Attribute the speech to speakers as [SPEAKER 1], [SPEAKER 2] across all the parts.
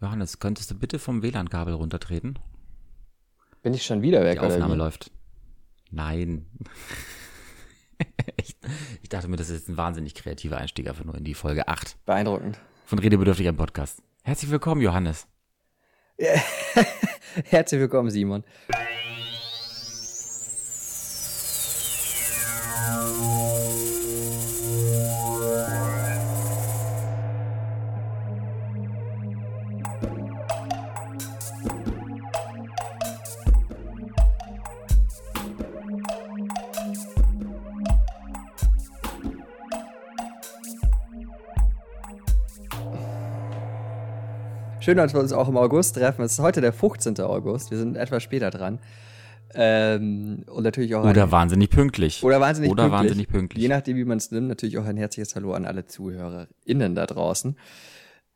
[SPEAKER 1] Johannes, könntest du bitte vom WLAN-Kabel runtertreten?
[SPEAKER 2] Bin ich schon wieder weg?
[SPEAKER 1] Die Aufnahme
[SPEAKER 2] oder
[SPEAKER 1] läuft. Nein. ich, ich dachte mir, das ist jetzt ein wahnsinnig kreativer Einstieg einfach nur in die Folge 8
[SPEAKER 2] Beeindruckend.
[SPEAKER 1] von Redebedürftig am Podcast. Herzlich willkommen, Johannes.
[SPEAKER 2] Herzlich willkommen, Simon. Schön, dass wir uns auch im August treffen. Es ist heute der 15. August. Wir sind etwas später dran. Ähm, und natürlich auch
[SPEAKER 1] Oder
[SPEAKER 2] ein,
[SPEAKER 1] wahnsinnig pünktlich.
[SPEAKER 2] oder wahnsinnig
[SPEAKER 1] Oder
[SPEAKER 2] pünktlich.
[SPEAKER 1] wahnsinnig pünktlich.
[SPEAKER 2] Je nachdem, wie man es nimmt. Natürlich auch ein herzliches Hallo an alle ZuhörerInnen da draußen.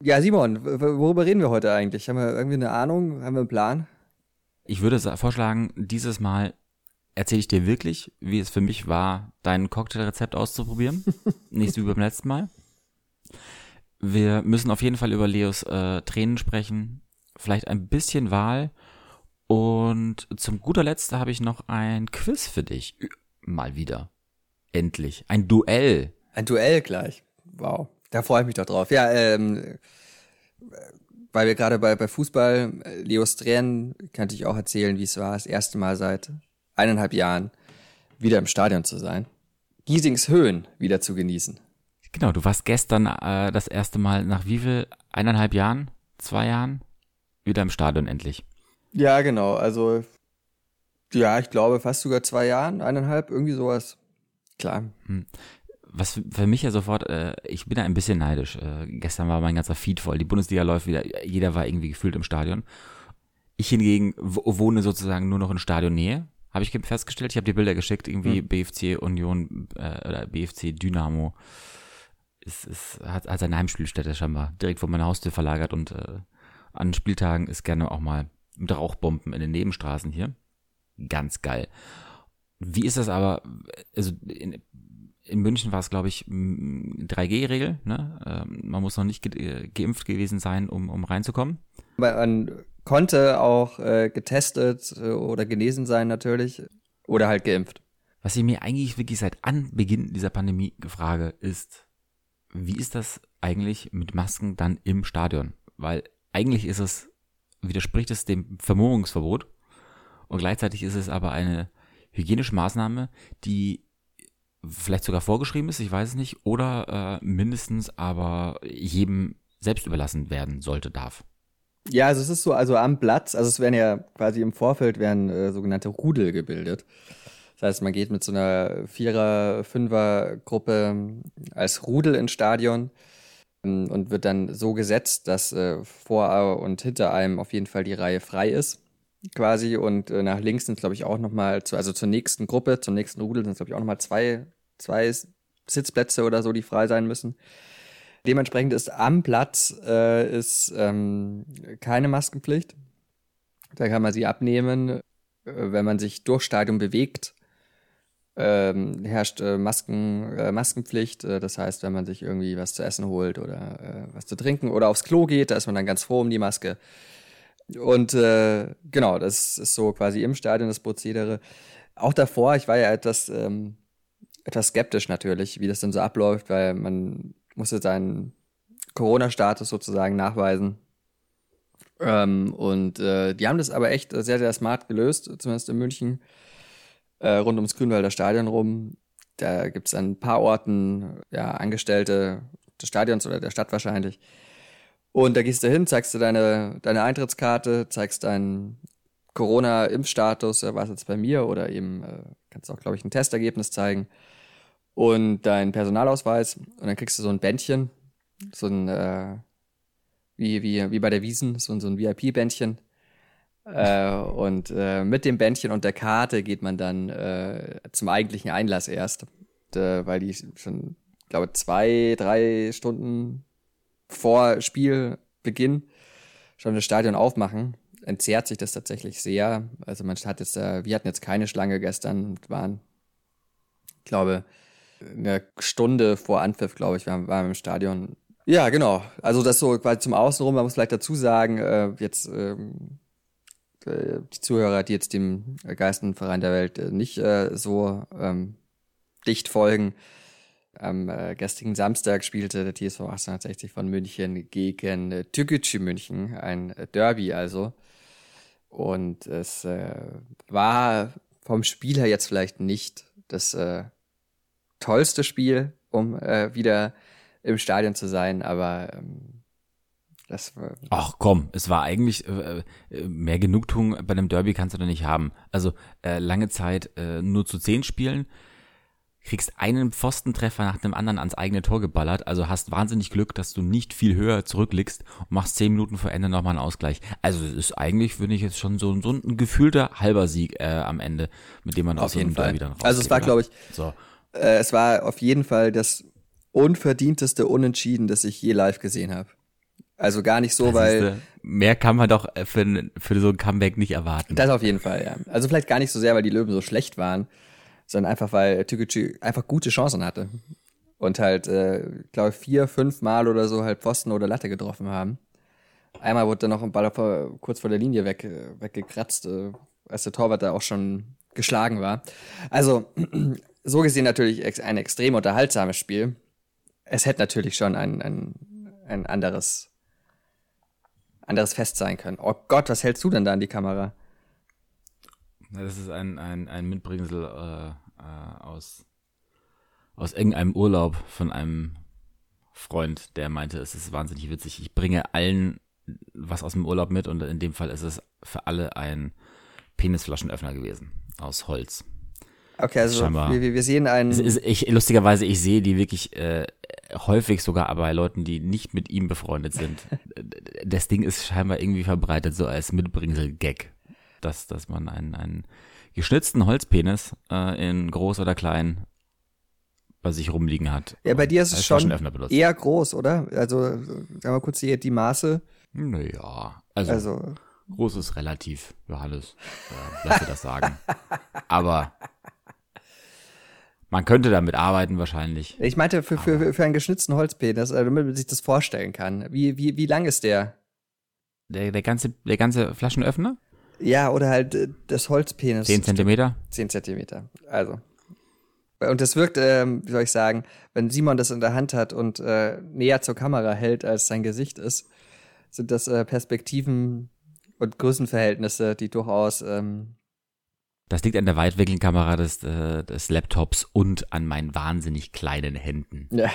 [SPEAKER 2] Ja, Simon, worüber reden wir heute eigentlich? Haben wir irgendwie eine Ahnung? Haben wir einen Plan?
[SPEAKER 1] Ich würde vorschlagen, dieses Mal erzähle ich dir wirklich, wie es für mich war, dein Cocktailrezept auszuprobieren. Nicht wie beim letzten Mal. Wir müssen auf jeden Fall über Leos äh, Tränen sprechen. Vielleicht ein bisschen Wahl. Und zum guter Letzt habe ich noch ein Quiz für dich. Mal wieder. Endlich. Ein Duell.
[SPEAKER 2] Ein Duell gleich. Wow. Da freue ich mich doch drauf. Ja, ähm, äh, weil wir gerade bei, bei Fußball, äh, Leos Tränen, kann ich auch erzählen, wie es war, das erste Mal seit eineinhalb Jahren wieder im Stadion zu sein. Giesings Höhen wieder zu genießen.
[SPEAKER 1] Genau, du warst gestern äh, das erste Mal nach wie viel? Eineinhalb Jahren? Zwei Jahren? Wieder im Stadion endlich.
[SPEAKER 2] Ja, genau. Also, ja, ich glaube fast sogar zwei Jahren, eineinhalb, irgendwie sowas. Klar.
[SPEAKER 1] was für- mich ja sofort, äh, ich bin da ein bisschen neidisch. Äh, gestern war mein ganzer Feed voll. Die Bundesliga läuft wieder, jeder war irgendwie gefühlt im Stadion. Ich hingegen wo- wohne sozusagen nur noch in Stadionnähe. Habe ich ge- festgestellt. Ich habe dir Bilder geschickt, irgendwie BFC Union äh, oder BFC Dynamo. Es, es hat, hat seine Heimspielstätte scheinbar direkt vor meiner Haustür verlagert und äh, an Spieltagen ist gerne auch mal mit Rauchbomben in den Nebenstraßen hier. Ganz geil. Wie ist das aber, also in, in München war es, glaube ich, m, 3G-Regel. Ne? Ähm, man muss noch nicht ge äh, geimpft gewesen sein, um, um reinzukommen.
[SPEAKER 2] Man konnte auch äh, getestet äh, oder genesen sein natürlich. Oder halt geimpft.
[SPEAKER 1] Was ich mir eigentlich wirklich seit Anbeginn dieser Pandemie frage, ist, wie ist das eigentlich mit Masken dann im Stadion? Weil eigentlich ist es, widerspricht es dem Vermummungsverbot und gleichzeitig ist es aber eine hygienische Maßnahme, die vielleicht sogar vorgeschrieben ist, ich weiß es nicht, oder äh, mindestens aber jedem selbst überlassen werden sollte, darf.
[SPEAKER 2] Ja, also es ist so, also am Platz, also es werden ja quasi im Vorfeld werden äh, sogenannte Rudel gebildet. Das heißt, man geht mit so einer Vierer-, Fünfer-Gruppe als Rudel ins Stadion ähm, und wird dann so gesetzt, dass äh, vor und hinter einem auf jeden Fall die Reihe frei ist, quasi. Und äh, nach links sind, glaube ich, auch nochmal, zu, also zur nächsten Gruppe, zum nächsten Rudel sind, glaube ich, auch nochmal zwei, zwei Sitzplätze oder so, die frei sein müssen. Dementsprechend ist am Platz äh, ist ähm, keine Maskenpflicht. Da kann man sie abnehmen. Äh, wenn man sich durch Stadion bewegt, ähm, herrscht äh, Masken, äh, Maskenpflicht. Äh, das heißt, wenn man sich irgendwie was zu essen holt oder äh, was zu trinken oder aufs Klo geht, da ist man dann ganz froh um die Maske. Und äh, genau, das ist so quasi im Stadion das Prozedere. Auch davor, ich war ja etwas, ähm, etwas skeptisch natürlich, wie das denn so abläuft, weil man musste seinen Corona-Status sozusagen nachweisen. Ähm, und äh, die haben das aber echt sehr, sehr smart gelöst, zumindest in München, äh, rund ums Grünwalder Stadion rum. Da gibt es an ein paar Orten ja, Angestellte des Stadions oder der Stadt wahrscheinlich. Und da gehst du hin, zeigst du deine, deine Eintrittskarte, zeigst deinen Corona-Impfstatus, äh, was jetzt bei mir, oder eben äh, kannst auch, glaube ich, ein Testergebnis zeigen und deinen Personalausweis und dann kriegst du so ein Bändchen, so ein äh, wie, wie, wie bei der Wiesen, so, so ein VIP-Bändchen. Äh, und äh, mit dem Bändchen und der Karte geht man dann äh, zum eigentlichen Einlass erst, äh, weil die schon, glaube zwei, drei Stunden vor Spielbeginn schon das Stadion aufmachen. Entzerrt sich das tatsächlich sehr. Also man hat jetzt, äh, wir hatten jetzt keine Schlange gestern und waren, glaube, eine Stunde vor Anpfiff, glaube ich, waren, waren wir im Stadion. Ja, genau. Also das so quasi zum Außenrum, man muss vielleicht dazu sagen, äh, jetzt ähm, äh, die Zuhörer, die jetzt dem Geistenverein der Welt äh, nicht äh, so ähm, dicht folgen. Am äh, gestrigen Samstag spielte der TSV 1860 von München gegen äh, Türkgücü München, ein äh, Derby also. Und es äh, war vom Spiel her jetzt vielleicht nicht das äh, tollste Spiel, um wieder im Stadion zu sein, aber ähm, das war.
[SPEAKER 1] Ach komm, es war eigentlich äh, äh, mehr Genugtuung bei einem Derby kannst du da nicht haben. Also äh, lange Zeit äh, nur zu zehn Spielen, kriegst einen Pfostentreffer nach dem anderen ans eigene Tor geballert, also hast wahnsinnig Glück, dass du nicht viel höher zurückliegst und machst zehn Minuten vor Ende nochmal einen Ausgleich. Also es ist eigentlich, finde ich, jetzt schon so, so ein gefühlter halber Sieg äh, am Ende, mit dem man
[SPEAKER 2] Auf
[SPEAKER 1] aus so
[SPEAKER 2] jeden
[SPEAKER 1] einem
[SPEAKER 2] Fall.
[SPEAKER 1] Derby dann rausgeht.
[SPEAKER 2] Also es war, glaube ich,
[SPEAKER 1] So.
[SPEAKER 2] äh, es war auf jeden Fall das unverdienteste Unentschieden, das ich je live gesehen habe. Also gar nicht so,
[SPEAKER 1] Da
[SPEAKER 2] weil
[SPEAKER 1] siehste, mehr kann man doch für, für so ein Comeback nicht erwarten.
[SPEAKER 2] Das auf jeden Fall, ja. Also vielleicht gar nicht so sehr, weil die Löwen so schlecht waren, sondern einfach, weil Türkgücü einfach gute Chancen hatte. Und halt, äh, glaube vier, fünf Mal oder so halt Pfosten oder Latte getroffen haben. Einmal wurde dann noch ein Ball vor, kurz vor der Linie weg, äh, weggekratzt, äh, als der Torwart da auch schon geschlagen war. Also, so gesehen natürlich ein extrem unterhaltsames Spiel. Es hätte natürlich schon ein, ein, ein anderes, anderes Fest sein können. Oh Gott, was hältst du denn da an die Kamera?
[SPEAKER 1] Das ist ein, ein, ein Mitbringsel äh, äh, aus, aus irgendeinem Urlaub von einem Freund, der meinte, es ist wahnsinnig witzig. Ich bringe allen was aus dem Urlaub mit und in dem Fall ist es für alle ein Penisflaschenöffner gewesen aus Holz.
[SPEAKER 2] Okay, also
[SPEAKER 1] Scheinbar.
[SPEAKER 2] wir, wir sehen einen.
[SPEAKER 1] Ich, lustigerweise, ich sehe die wirklich äh, häufig sogar bei Leuten, die nicht mit ihm befreundet sind. Das Ding ist scheinbar irgendwie verbreitet so als Mitbringsel-Gag, dass, dass man einen, einen geschnitzten Holzpenis äh, in groß oder klein bei sich rumliegen hat.
[SPEAKER 2] ja, bei dir ist es schon eher groß, oder? Also, sagen wir mal kurz die, die Maße.
[SPEAKER 1] Naja, also,
[SPEAKER 2] Also,
[SPEAKER 1] groß ist relativ, Johannes. Äh, lass dir das sagen. Aber man könnte damit arbeiten wahrscheinlich.
[SPEAKER 2] ich meinte für, für, für einen geschnitzten Holzpenis, also damit man sich das vorstellen kann. Wie, wie, wie lang ist der?
[SPEAKER 1] Der, der, ganze, der ganze Flaschenöffner?
[SPEAKER 2] Ja, oder halt äh, das Holzpenis.
[SPEAKER 1] 10 Zentimeter?
[SPEAKER 2] 10 Zentimeter. Also. Und das wirkt, ähm, wie soll ich sagen, wenn Simon das in der Hand hat und äh, näher zur Kamera hält, als sein Gesicht ist, sind das äh, Perspektiven und Größenverhältnisse, die durchaus ähm,
[SPEAKER 1] Das liegt an der Weitwinkelkamera des, äh, des Laptops und an meinen wahnsinnig kleinen Händen.
[SPEAKER 2] Ja.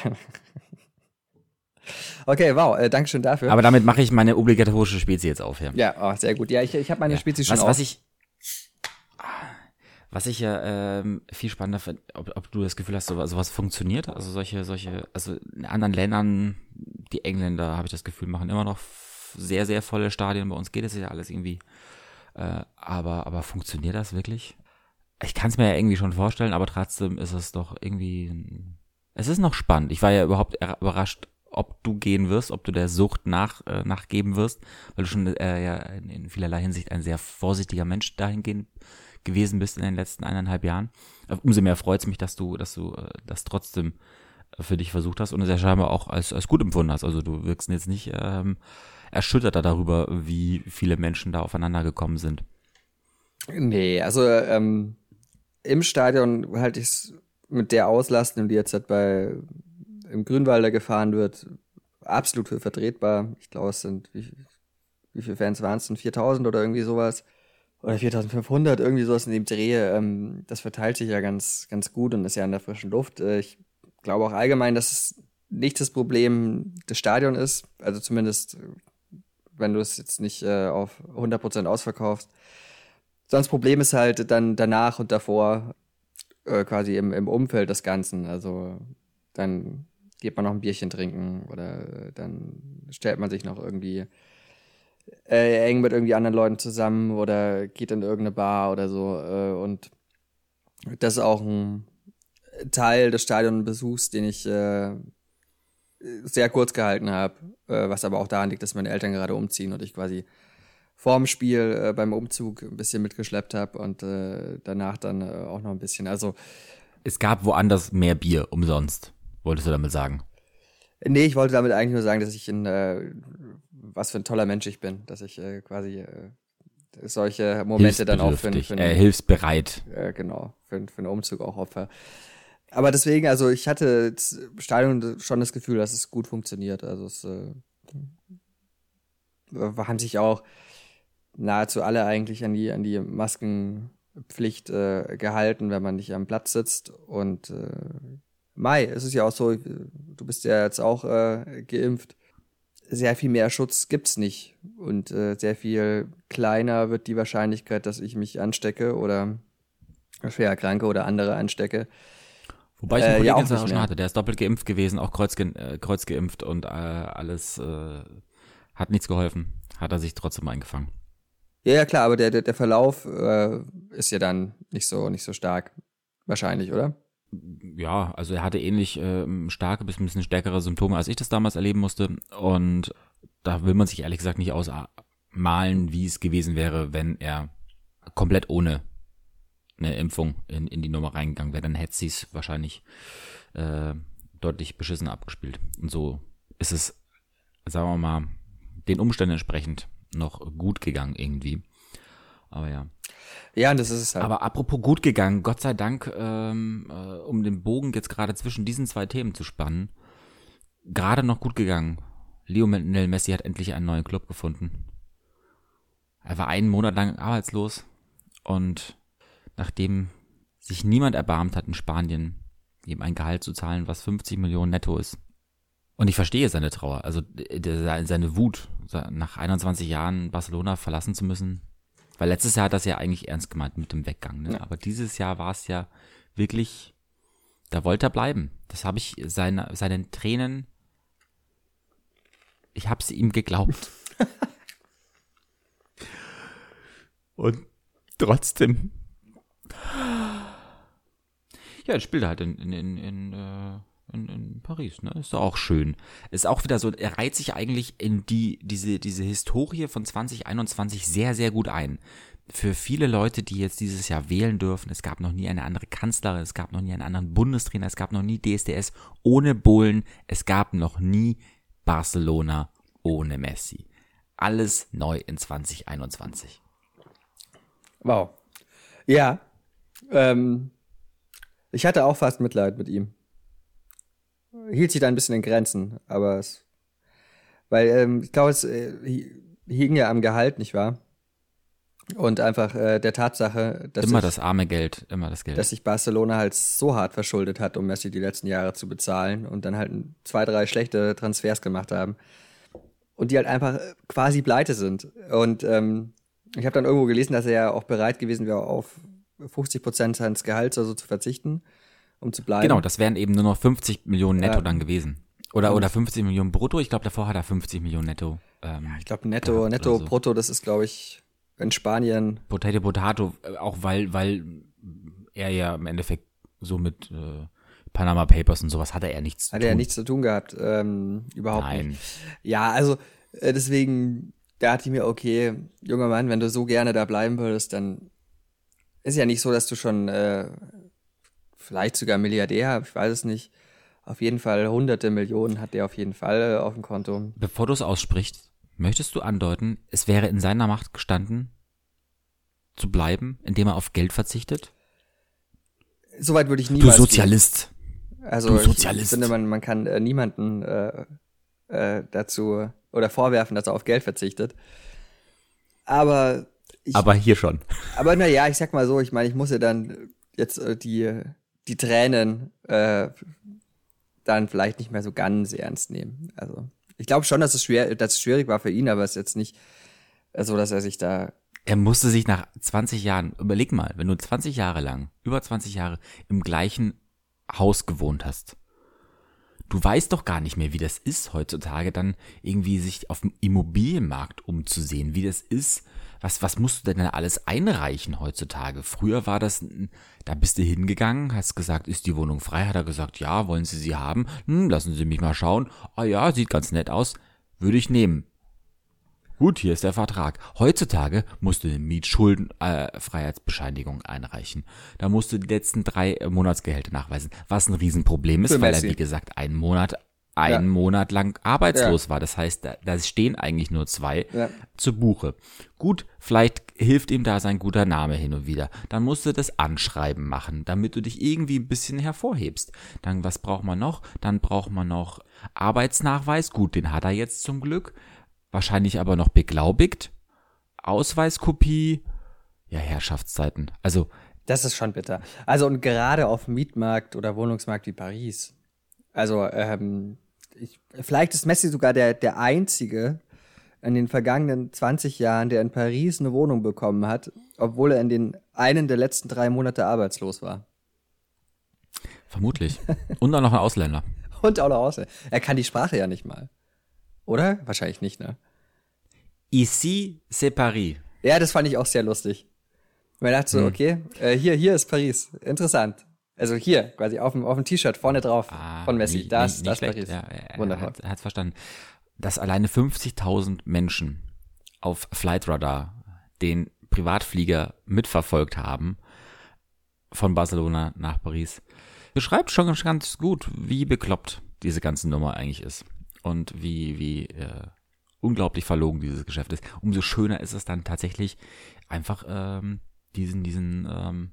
[SPEAKER 2] Okay, wow, äh, Dankeschön dafür.
[SPEAKER 1] Aber damit mache ich meine obligatorische Spezie jetzt auf. Ja,
[SPEAKER 2] ja, oh, sehr gut. Ja, ich, ich habe meine
[SPEAKER 1] Ja.
[SPEAKER 2] Spezies schon
[SPEAKER 1] was,
[SPEAKER 2] auf.
[SPEAKER 1] was ich was ich ja ähm, viel spannender finde, ob, ob du das Gefühl hast, sowas, sowas funktioniert, also solche, solche, also in anderen Ländern, die Engländer, habe ich das Gefühl, machen immer noch sehr, sehr volle Stadien. Bei uns geht es ja alles irgendwie. Äh, aber, aber funktioniert das wirklich? Ich kann es mir ja irgendwie schon vorstellen, aber trotzdem ist es doch irgendwie. Es ist noch spannend. Ich war ja überhaupt er- überrascht, ob du gehen wirst, ob du der Sucht nach, äh, nachgeben wirst, weil du schon äh, ja in, in vielerlei Hinsicht ein sehr vorsichtiger Mensch dahingehend gewesen bist in den letzten eineinhalb Jahren. Äh, Umso mehr freut es mich, dass du, dass du äh, das trotzdem äh, für dich versucht hast und es ja scheinbar auch als, als gut empfunden hast. Also du wirkst jetzt nicht ähm, erschütterter darüber, wie viele Menschen da aufeinander gekommen sind.
[SPEAKER 2] Nee, also ähm, im Stadion halte ich es mit der Auslastung, die jetzt halt bei im Grünwalder gefahren wird, absolut für vertretbar. Ich glaube, es sind, wie, wie viele Fans waren es denn? 4000 oder irgendwie sowas? Oder 4500, irgendwie sowas in dem Dreh. Ähm, das verteilt sich ja ganz, ganz gut und ist ja in der frischen Luft. Äh, ich glaube auch allgemein, dass es nicht das Problem des Stadions ist. Also zumindest, wenn du es jetzt nicht äh, auf 100% ausverkaufst. Sonst Problem ist halt dann danach und davor äh, quasi im, im Umfeld des Ganzen. Also dann geht man noch ein Bierchen trinken oder äh, dann stellt man sich noch irgendwie äh, eng mit irgendwie anderen Leuten zusammen oder geht in irgendeine Bar oder so. Äh, und das ist auch ein Teil des Stadionbesuchs, den ich äh, sehr kurz gehalten habe, äh, was aber auch daran liegt, dass meine Eltern gerade umziehen und ich quasi vorm Spiel äh, beim Umzug ein bisschen mitgeschleppt habe und äh, danach dann äh, auch noch ein bisschen. Also
[SPEAKER 1] Es gab woanders mehr Bier umsonst, wolltest du damit sagen.
[SPEAKER 2] Nee, ich wollte damit eigentlich nur sagen, dass ich ein, äh, was für ein toller Mensch ich bin, dass ich äh, quasi solche Momente dann auch für, für
[SPEAKER 1] äh, hilfsbereit.
[SPEAKER 2] genau, für, für einen Umzug auch opfer. Aber deswegen, also ich hatte Stadion schon das Gefühl, dass es gut funktioniert. Also es äh, haben sich auch nahezu alle eigentlich an die, an die Maskenpflicht äh, gehalten, wenn man nicht am Platz sitzt. Und äh, Mai, es ist ja auch so, du bist ja jetzt auch äh, geimpft. Sehr viel mehr Schutz gibt's nicht. Und äh, sehr viel kleiner wird die Wahrscheinlichkeit, dass ich mich anstecke oder schwer erkranke oder andere anstecke.
[SPEAKER 1] Wobei ich
[SPEAKER 2] Äh,
[SPEAKER 1] einen Kollegen
[SPEAKER 2] ja, auch
[SPEAKER 1] schon hatte, der ist doppelt geimpft gewesen, auch kreuzge äh, kreuzgeimpft und äh, alles äh, hat nichts geholfen. Hat er sich trotzdem eingefangen.
[SPEAKER 2] Ja, ja, klar, aber der, der, der Verlauf äh, ist ja dann nicht so, nicht so stark. Wahrscheinlich, oder?
[SPEAKER 1] Ja, also er hatte ähnlich ähm, starke bis ein bisschen stärkere Symptome, als ich das damals erleben musste. Und da will man sich ehrlich gesagt nicht ausmalen, wie es gewesen wäre, wenn er komplett ohne eine Impfung in, in die Nummer reingegangen wäre. Dann hätte sie es wahrscheinlich äh, deutlich beschissen abgespielt. Und so ist es, sagen wir mal, den Umständen entsprechend noch gut gegangen irgendwie. Aber ja.
[SPEAKER 2] Ja, das ist es halt.
[SPEAKER 1] Aber apropos gut gegangen, Gott sei Dank, ähm, äh, um den Bogen jetzt gerade zwischen diesen zwei Themen zu spannen, gerade noch gut gegangen. Lionel Messi hat endlich einen neuen Club gefunden. Er war einen Monat lang arbeitslos und nachdem sich niemand erbarmt hat in Spanien, ihm ein Gehalt zu zahlen, was 50 Millionen netto ist. Und ich verstehe seine Trauer, also äh, seine Wut, nach 21 Jahren Barcelona verlassen zu müssen. Weil letztes Jahr hat das ja eigentlich ernst gemeint mit dem Weggang. Ne?
[SPEAKER 2] Ja.
[SPEAKER 1] Aber dieses Jahr war es ja wirklich, da wollte er bleiben. Das habe ich seine, seinen Tränen, ich habe sie ihm geglaubt. Und trotzdem. Ja, jetzt spielt er halt in, in, in, in, äh, in, in Paris, ne? Ist doch auch schön. Ist auch wieder so, er reiht sich eigentlich in die, diese, diese Historie von 2021 sehr, sehr gut ein. Für viele Leute, die jetzt dieses Jahr wählen dürfen, es gab noch nie eine andere Kanzlerin, es gab noch nie einen anderen Bundestrainer, es gab noch nie DSDS ohne Bohlen, es gab noch nie Barcelona ohne Messi. Alles neu in 2021.
[SPEAKER 2] wow. Ja. Ähm, ich hatte auch fast Mitleid mit ihm. Hielt sich da ein bisschen in Grenzen, aber es. Weil, ähm, ich glaube, es äh, hi- hing ja am Gehalt, nicht wahr? Und einfach äh, der Tatsache, dass
[SPEAKER 1] immer
[SPEAKER 2] sich,
[SPEAKER 1] das arme Geld, immer das Geld.
[SPEAKER 2] dass sich Barcelona halt so hart verschuldet hat, um Messi die letzten Jahre zu bezahlen und dann halt zwei, drei schlechte Transfers gemacht haben. Und die halt einfach äh, quasi pleite sind. Und ähm, ich habe dann irgendwo gelesen, dass er ja auch bereit gewesen wäre, auf 50 Prozent seines Gehalts also zu verzichten, um zu bleiben.
[SPEAKER 1] Genau, das wären eben nur noch 50 Millionen netto
[SPEAKER 2] Ja.
[SPEAKER 1] dann gewesen. Oder, oder 50 Millionen brutto. Ich glaube, davor hat er 50 Millionen netto. Ähm,
[SPEAKER 2] Ich glaube, netto, netto,
[SPEAKER 1] so.
[SPEAKER 2] brutto, das ist, glaube ich, in Spanien.
[SPEAKER 1] Potato Potato, äh, auch weil, weil er ja im Endeffekt so mit äh, Panama Papers und sowas hatte er nichts zu
[SPEAKER 2] Hat
[SPEAKER 1] tun.
[SPEAKER 2] er ja nichts zu tun gehabt. Ähm, überhaupt
[SPEAKER 1] Nein.
[SPEAKER 2] nicht. Ja, also äh, deswegen dachte ich mir, okay, junger Mann, wenn du so gerne da bleiben würdest, dann ist ja nicht so, dass du schon äh, vielleicht sogar Milliardär, ich weiß es nicht. Auf jeden Fall hunderte Millionen hat der auf jeden Fall äh, auf dem Konto.
[SPEAKER 1] Bevor du es aussprichst, möchtest du andeuten, es wäre in seiner Macht gestanden, zu bleiben, indem er auf Geld verzichtet?
[SPEAKER 2] Soweit würde ich
[SPEAKER 1] Du
[SPEAKER 2] niemals.
[SPEAKER 1] Sozialist.
[SPEAKER 2] Gehen. Also
[SPEAKER 1] du Sozialist.
[SPEAKER 2] Ich finde, man, man kann äh, niemanden äh, äh, dazu oder vorwerfen, dass er auf Geld verzichtet. Aber ich
[SPEAKER 1] Aber hier schon.
[SPEAKER 2] Aber naja, ich sag mal so, ich meine, ich muss ja dann jetzt äh, die, die Tränen äh, dann vielleicht nicht mehr so ganz ernst nehmen. Also ich glaube schon, dass es schwer, dass es schwierig war für ihn, aber es ist jetzt nicht äh, so, dass er sich da.
[SPEAKER 1] Er musste sich nach 20 Jahren, überleg mal, wenn du 20 Jahre lang, über 20 Jahre im gleichen Haus gewohnt hast, du weißt doch gar nicht mehr, wie das ist heutzutage, dann irgendwie sich auf dem Immobilienmarkt umzusehen, wie das ist. Was, was musst du denn da alles einreichen heutzutage? Früher war das, da bist du hingegangen, hast gesagt, ist die Wohnung frei? Hat er gesagt, ja, wollen Sie sie haben? Hm, lassen Sie mich mal schauen. Ah ja, sieht ganz nett aus. Würde ich nehmen. Gut, hier ist der Vertrag. Heutzutage musst du eine Mietschuldenfreiheitsbescheinigung einreichen. Da musst du die letzten drei äh, Monatsgehälter nachweisen, was ein Riesenproblem ist,
[SPEAKER 2] Für
[SPEAKER 1] weil er,
[SPEAKER 2] Messi.
[SPEAKER 1] wie gesagt, einen Monat einen
[SPEAKER 2] Ja.
[SPEAKER 1] Monat lang arbeitslos war. Das heißt, da, da stehen eigentlich nur zwei
[SPEAKER 2] Ja.
[SPEAKER 1] zu Buche. Gut, vielleicht hilft ihm da sein guter Name hin und wieder. Dann musst du das Anschreiben machen, damit du dich irgendwie ein bisschen hervorhebst. Dann, was braucht man noch? Dann braucht man noch Arbeitsnachweis. Gut, den hat er jetzt zum Glück. Wahrscheinlich aber noch beglaubigt. Ausweiskopie. Ja, Herrschaftszeiten. Also,
[SPEAKER 2] Das ist schon bitter. Also und gerade auf dem Mietmarkt oder Wohnungsmarkt wie Paris. Also ähm, ich, vielleicht ist Messi sogar der, der Einzige in den vergangenen 20 Jahren, der in Paris eine Wohnung bekommen hat, obwohl er in den einen der letzten drei Monate arbeitslos war.
[SPEAKER 1] vermutlich. Und dann noch ein Ausländer.
[SPEAKER 2] Und auch noch aus. Er kann die Sprache ja nicht mal. Oder? Wahrscheinlich nicht, ne?
[SPEAKER 1] Ici, c'est Paris.
[SPEAKER 2] Ja, das fand ich auch sehr lustig. Man dachte so, okay, äh, hier, hier ist Paris. Interessant. Also hier, quasi auf dem, auf dem T-Shirt vorne drauf von Messi.
[SPEAKER 1] Ah, Nicht-
[SPEAKER 2] das,
[SPEAKER 1] nicht
[SPEAKER 2] das
[SPEAKER 1] schlecht.
[SPEAKER 2] Paris.
[SPEAKER 1] Ja, er,
[SPEAKER 2] Wunderbar.
[SPEAKER 1] Er hat es verstanden. Dass alleine 50.000 Menschen auf Flightradar den Privatflieger mitverfolgt haben von Barcelona nach Paris, beschreibt schon ganz- ganz gut, wie bekloppt diese ganze Nummer eigentlich ist und wie, wie äh, unglaublich verlogen dieses Geschäft ist. Umso schöner ist es dann tatsächlich einfach ähm, diesen, diesen ähm,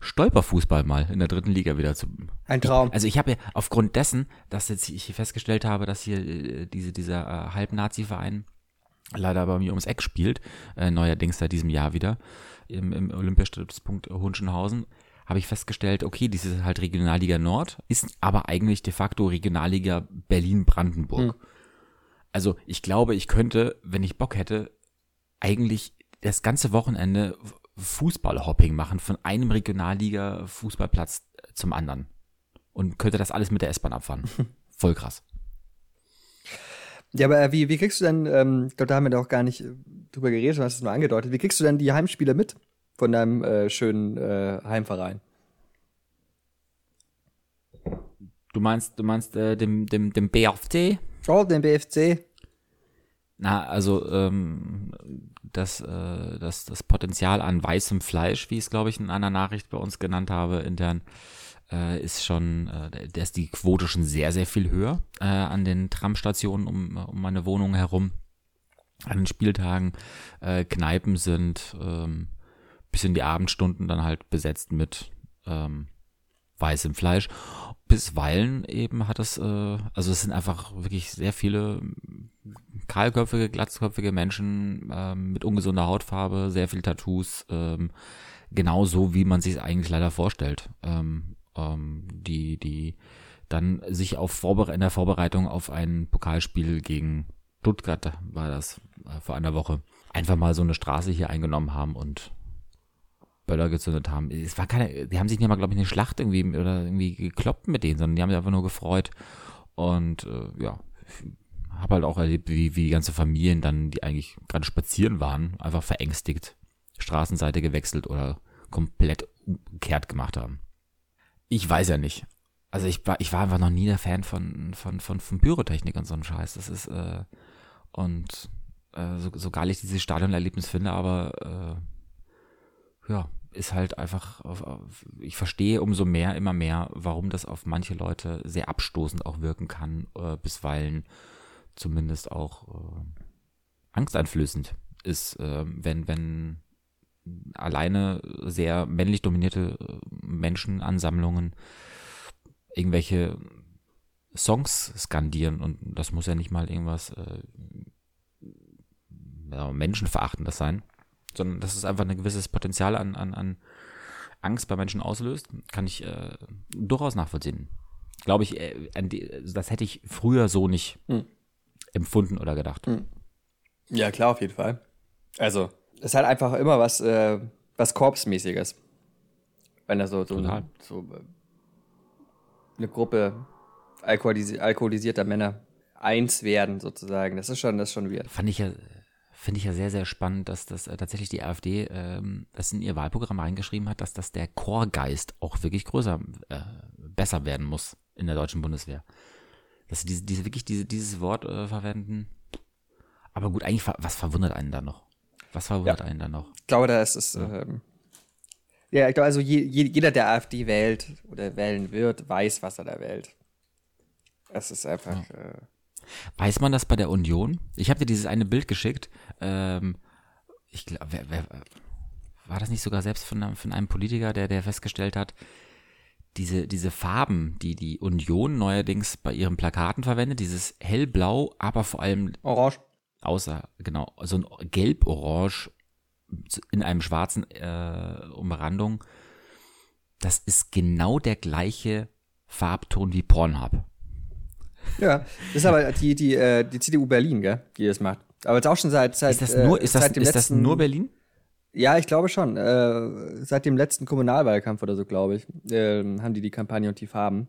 [SPEAKER 1] Stolperfußball mal in der dritten Liga wieder zu
[SPEAKER 2] Ein Traum.
[SPEAKER 1] also ich habe ja aufgrund dessen, dass jetzt ich hier festgestellt habe, dass hier äh, diese, dieser äh, Halb-Nazi-Verein leider bei mir ums Eck spielt, äh, neuerdings seit diesem Jahr wieder, im, im Olympiastützpunkt Hunschenhausen, habe ich festgestellt, okay, dies ist halt Regionalliga Nord, ist aber eigentlich de facto Regionalliga Berlin-Brandenburg. Also ich glaube, ich könnte, wenn ich Bock hätte, eigentlich das ganze Wochenende Fußballhopping machen von einem Regionalliga-Fußballplatz zum anderen und könnte das alles mit der S-Bahn abfahren. Voll krass.
[SPEAKER 2] Ja, aber äh, wie, wie kriegst du denn, ähm, ich glaube, da haben wir doch gar nicht äh, drüber geredet, du hast es nur angedeutet, wie kriegst du denn die Heimspiele mit von deinem äh, schönen äh, Heimverein?
[SPEAKER 1] Du meinst, du meinst äh, dem, dem, dem BFC?
[SPEAKER 2] Oh, den BFC.
[SPEAKER 1] Na, also ähm, das, äh, das, das Potenzial an weißem Fleisch, wie ich es, glaube ich, in einer Nachricht bei uns genannt habe, intern, äh, ist schon, äh, da ist die Quote schon sehr, sehr viel höher äh, an den Tramstationen um, um meine Wohnung herum. An den Spieltagen äh, Kneipen sind ähm, bis in die Abendstunden dann halt besetzt mit ähm, weißem Fleisch. Bisweilen eben hat es, äh, also es sind einfach wirklich sehr viele kahlköpfige, glatzköpfige Menschen ähm, mit ungesunder Hautfarbe, sehr viel Tattoos, ähm, genau so, wie man sich es eigentlich leider vorstellt. Ähm, ähm, die, die dann sich auf Vorbere in der Vorbereitung auf ein Pokalspiel gegen Stuttgart war das äh, vor einer Woche, einfach mal so eine Straße hier eingenommen haben und Böller gezündet haben. Es war keine, die haben sich nicht mal, glaube ich, eine Schlacht irgendwie oder irgendwie gekloppt mit denen, sondern die haben sich einfach nur gefreut. Und äh, ja, habe halt auch erlebt, wie, wie die ganze Familien dann, die eigentlich gerade spazieren waren, einfach verängstigt, Straßenseite gewechselt oder komplett umgekehrt gemacht haben. Ich weiß ja nicht. Also ich war, ich war einfach noch nie der Fan von, von, von, von Pyrotechnik und so einem Scheiß. Das ist, äh, und äh, so, so geil ich dieses Stadionerlebnis finde, aber äh, ja, ist halt einfach, ich verstehe umso mehr, immer mehr, warum das auf manche Leute sehr abstoßend auch wirken kann, äh, bisweilen zumindest auch äh, angsteinflößend ist, äh, wenn, wenn alleine sehr männlich dominierte äh, Menschenansammlungen irgendwelche Songs skandieren und das muss ja nicht mal irgendwas äh, ja, menschenverachtendes sein, sondern dass es einfach ein gewisses Potenzial an, an, an Angst bei Menschen auslöst, kann ich äh, durchaus nachvollziehen. Glaube ich, äh, das hätte ich früher so nicht
[SPEAKER 2] Hm.
[SPEAKER 1] empfunden oder gedacht.
[SPEAKER 2] Ja, klar, auf jeden Fall. Also, es ist halt einfach immer was, äh, was Korpsmäßiges. Wenn da so, so,
[SPEAKER 1] Total.
[SPEAKER 2] so äh, eine Gruppe alkoholisi alkoholisierter Männer eins werden, sozusagen. Das ist schon, das ist schon weird.
[SPEAKER 1] Fand ich ja, finde ich ja sehr, sehr spannend, dass das äh, tatsächlich die AfD ähm, das in ihr Wahlprogramm reingeschrieben hat, dass das der Chorgeist auch wirklich größer, äh, besser werden muss in der deutschen Bundeswehr. Dass sie diese, diese wirklich diese, dieses Wort äh, verwenden. Aber gut, eigentlich, was verwundert einen da noch? Was verwundert
[SPEAKER 2] Ja.
[SPEAKER 1] einen da noch?
[SPEAKER 2] Ich glaube, da ist es. Ähm, ja, ich glaube, also je, jeder, der AfD wählt oder wählen wird, weiß, was er da wählt. Es ist einfach. Ja. Äh,
[SPEAKER 1] Weiß man das bei der Union? Ich habe dir dieses eine Bild geschickt. Ähm, ich glaube, wer, wer, war das nicht sogar selbst von, von einem Politiker, der, der festgestellt hat, diese, diese Farben, die die Union neuerdings bei ihren Plakaten verwendet, dieses hellblau, aber vor allem
[SPEAKER 2] orange.
[SPEAKER 1] Außer, genau, so ein gelb-orange in einem schwarzen äh, Umrandung, das ist genau der gleiche Farbton wie Pornhub.
[SPEAKER 2] Ja, das ist aber die, die, äh, die CDU Berlin, gell, die das macht. Aber jetzt auch schon seit, seit
[SPEAKER 1] Ist das nur, ist das, ist letzten, das nur Berlin?
[SPEAKER 2] Ja, ich glaube schon. Äh, seit dem letzten Kommunalwahlkampf oder so, glaube ich, äh, haben die die Kampagne und die Farben.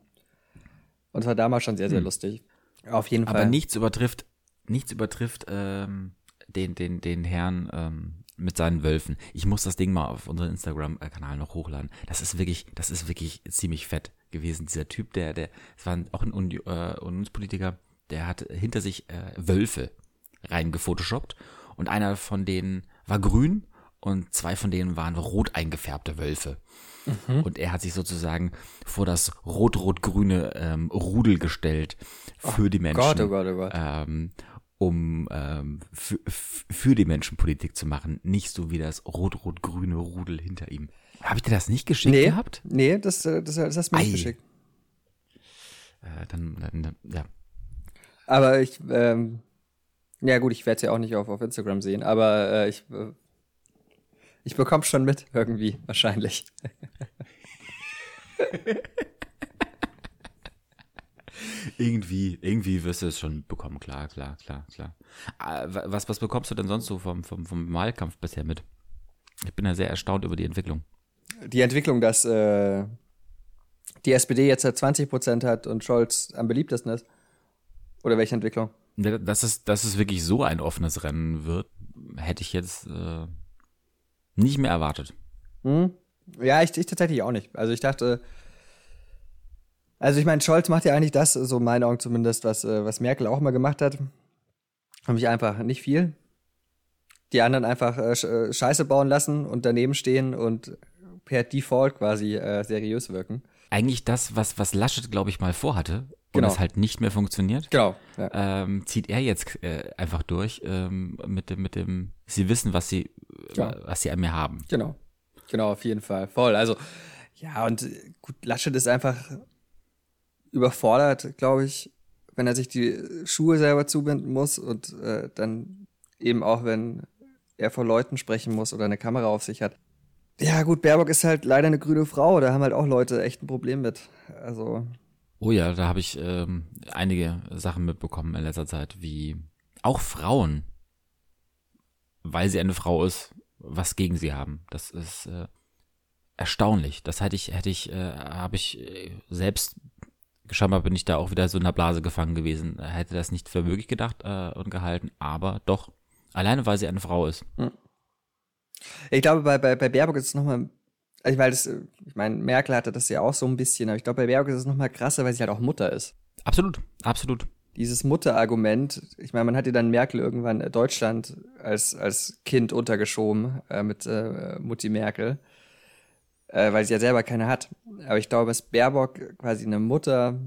[SPEAKER 2] Und es war damals schon sehr, sehr hm. lustig. Auf jeden
[SPEAKER 1] Aber
[SPEAKER 2] Fall.
[SPEAKER 1] Aber nichts übertrifft, nichts übertrifft ähm, den, den, den Herrn ähm, mit seinen Wölfen. Ich muss das Ding mal auf unseren Instagram-Kanal noch hochladen. Das ist wirklich, das ist wirklich ziemlich fett gewesen. Dieser Typ, der, der, es war auch ein äh, Unionspolitiker, der hat hinter sich äh, Wölfe reingefotoshoppt und einer von denen war grün und zwei von denen waren rot eingefärbte Wölfe. Mhm. Und er hat sich sozusagen vor das rot-rot-grüne ähm, Rudel gestellt für oh die Menschen.
[SPEAKER 2] Gott, oh Gott, oh Gott.
[SPEAKER 1] Ähm, um ähm, für, die Menschen Politik zu machen, nicht so wie das rot-rot-grüne Rudel hinter ihm. Habe ich dir das nicht geschickt
[SPEAKER 2] nee,
[SPEAKER 1] gehabt?
[SPEAKER 2] Nee, das, äh, das, das hast du mir nicht geschickt.
[SPEAKER 1] Äh, dann, dann, ja.
[SPEAKER 2] Aber ich, ähm, ja gut, ich werde es ja auch nicht auf, auf Instagram sehen, aber äh, ich, äh, ich bekomme schon mit, irgendwie, wahrscheinlich.
[SPEAKER 1] irgendwie, irgendwie wirst du es schon bekommen, klar, klar, klar, klar. Ah, was, was bekommst du denn sonst so vom, vom, vom Wahlkampf bisher mit? Ich bin ja sehr erstaunt über die Entwicklung.
[SPEAKER 2] Die Entwicklung, dass äh, die SPD jetzt 20 Prozent hat und Scholz am beliebtesten ist? Oder welche Entwicklung?
[SPEAKER 1] Dass es, dass es wirklich so ein offenes Rennen wird, hätte ich jetzt äh, nicht mehr erwartet.
[SPEAKER 2] Hm? Ja, ich, ich tatsächlich auch nicht. Also ich dachte, also ich meine, Scholz macht ja eigentlich das, so in meinen Augen zumindest, was, äh, was Merkel auch mal gemacht hat. Nämlich einfach nicht viel. Die anderen einfach äh, äh, Scheiße bauen lassen und daneben stehen und per Default quasi äh, seriös wirken.
[SPEAKER 1] Eigentlich das, was, was Laschet, glaube ich, mal vorhatte und genau. es halt nicht mehr funktioniert.
[SPEAKER 2] Genau.
[SPEAKER 1] Ja. Ähm, zieht er jetzt äh, einfach durch ähm, mit dem, mit dem, sie wissen, was sie, ja. was sie an mir haben.
[SPEAKER 2] Genau. Genau, auf jeden Fall. Voll. Also, ja, und gut, Laschet ist einfach überfordert, glaube ich, wenn er sich die Schuhe selber zubinden muss und äh, dann eben auch, wenn er vor Leuten sprechen muss oder eine Kamera auf sich hat. Ja, gut, Baerbock ist halt leider eine grüne Frau, da haben halt auch Leute echt ein Problem mit. Also.
[SPEAKER 1] Oh ja, da habe ich ähm, einige Sachen mitbekommen in letzter Zeit, wie auch Frauen, weil sie eine Frau ist, was gegen sie haben. Das ist äh, erstaunlich. Das hätte ich, hätte ich, äh, habe ich äh, selbst scheinbar bin ich da auch wieder so in der Blase gefangen gewesen. Hätte das nicht für möglich gedacht äh, und gehalten, aber doch. Alleine, weil sie eine Frau ist. Hm.
[SPEAKER 2] Ich glaube, bei, bei, bei Baerbock ist es nochmal, also weil das, ich meine, Merkel hatte das ja auch so ein bisschen, aber ich glaube, bei Baerbock ist es nochmal krasser, weil sie halt auch Mutter ist.
[SPEAKER 1] Absolut, absolut.
[SPEAKER 2] Dieses Mutterargument, ich meine, man hat ja dann Merkel irgendwann Deutschland als, als Kind untergeschoben äh, mit äh, Mutti Merkel äh, weil sie ja selber keine hat. Aber ich glaube, dass Baerbock quasi eine Mutter,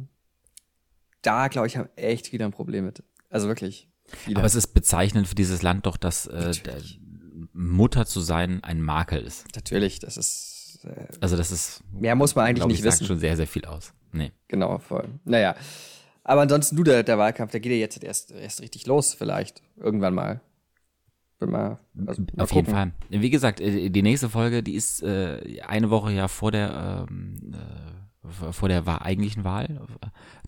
[SPEAKER 2] da glaube ich, haben echt wieder ein Problem mit. Also wirklich.
[SPEAKER 1] Viele. Aber es ist bezeichnend für dieses Land doch, dass äh, Mutter zu sein ein Makel ist.
[SPEAKER 2] Natürlich, das ist.
[SPEAKER 1] Äh, also das ist.
[SPEAKER 2] Mehr muss man eigentlich nicht
[SPEAKER 1] ich,
[SPEAKER 2] wissen.
[SPEAKER 1] Sagt schon sehr, sehr viel aus. Nee.
[SPEAKER 2] Genau, voll. Naja. Aber ansonsten, du, der, der Wahlkampf, der geht ja jetzt erst, erst richtig los, vielleicht. Irgendwann mal.
[SPEAKER 1] Bin mal, also mal Auf gucken. jeden Fall. Wie gesagt, äh, die nächste Folge, die ist äh, eine Woche ja vor der ähm, äh, vor der eigentlichen Wahl.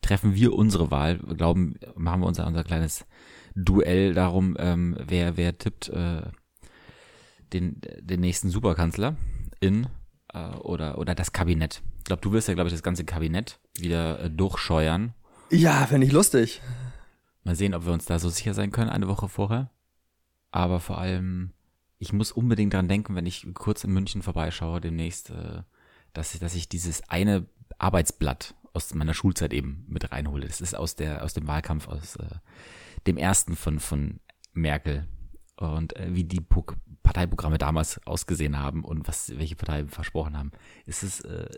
[SPEAKER 1] Treffen wir unsere Wahl, glauben, machen wir unser unser kleines Duell darum, ähm, wer wer tippt äh, den den nächsten Superkanzler in äh, oder oder das Kabinett. Ich glaube, du wirst ja glaube ich das ganze Kabinett wieder äh, durchscheuern.
[SPEAKER 2] Ja, finde ich lustig.
[SPEAKER 1] Mal sehen, ob wir uns da so sicher sein können eine Woche vorher aber vor allem, ich muss unbedingt dran denken, wenn ich kurz in München vorbeischaue demnächst, äh, dass ich, dass ich dieses eine Arbeitsblatt aus meiner Schulzeit eben mit reinhole. Das ist aus der aus dem Wahlkampf aus äh, dem ersten von von Merkel und äh, wie die Parteiprogramme damals ausgesehen haben und was welche Parteien versprochen haben. Ist es äh,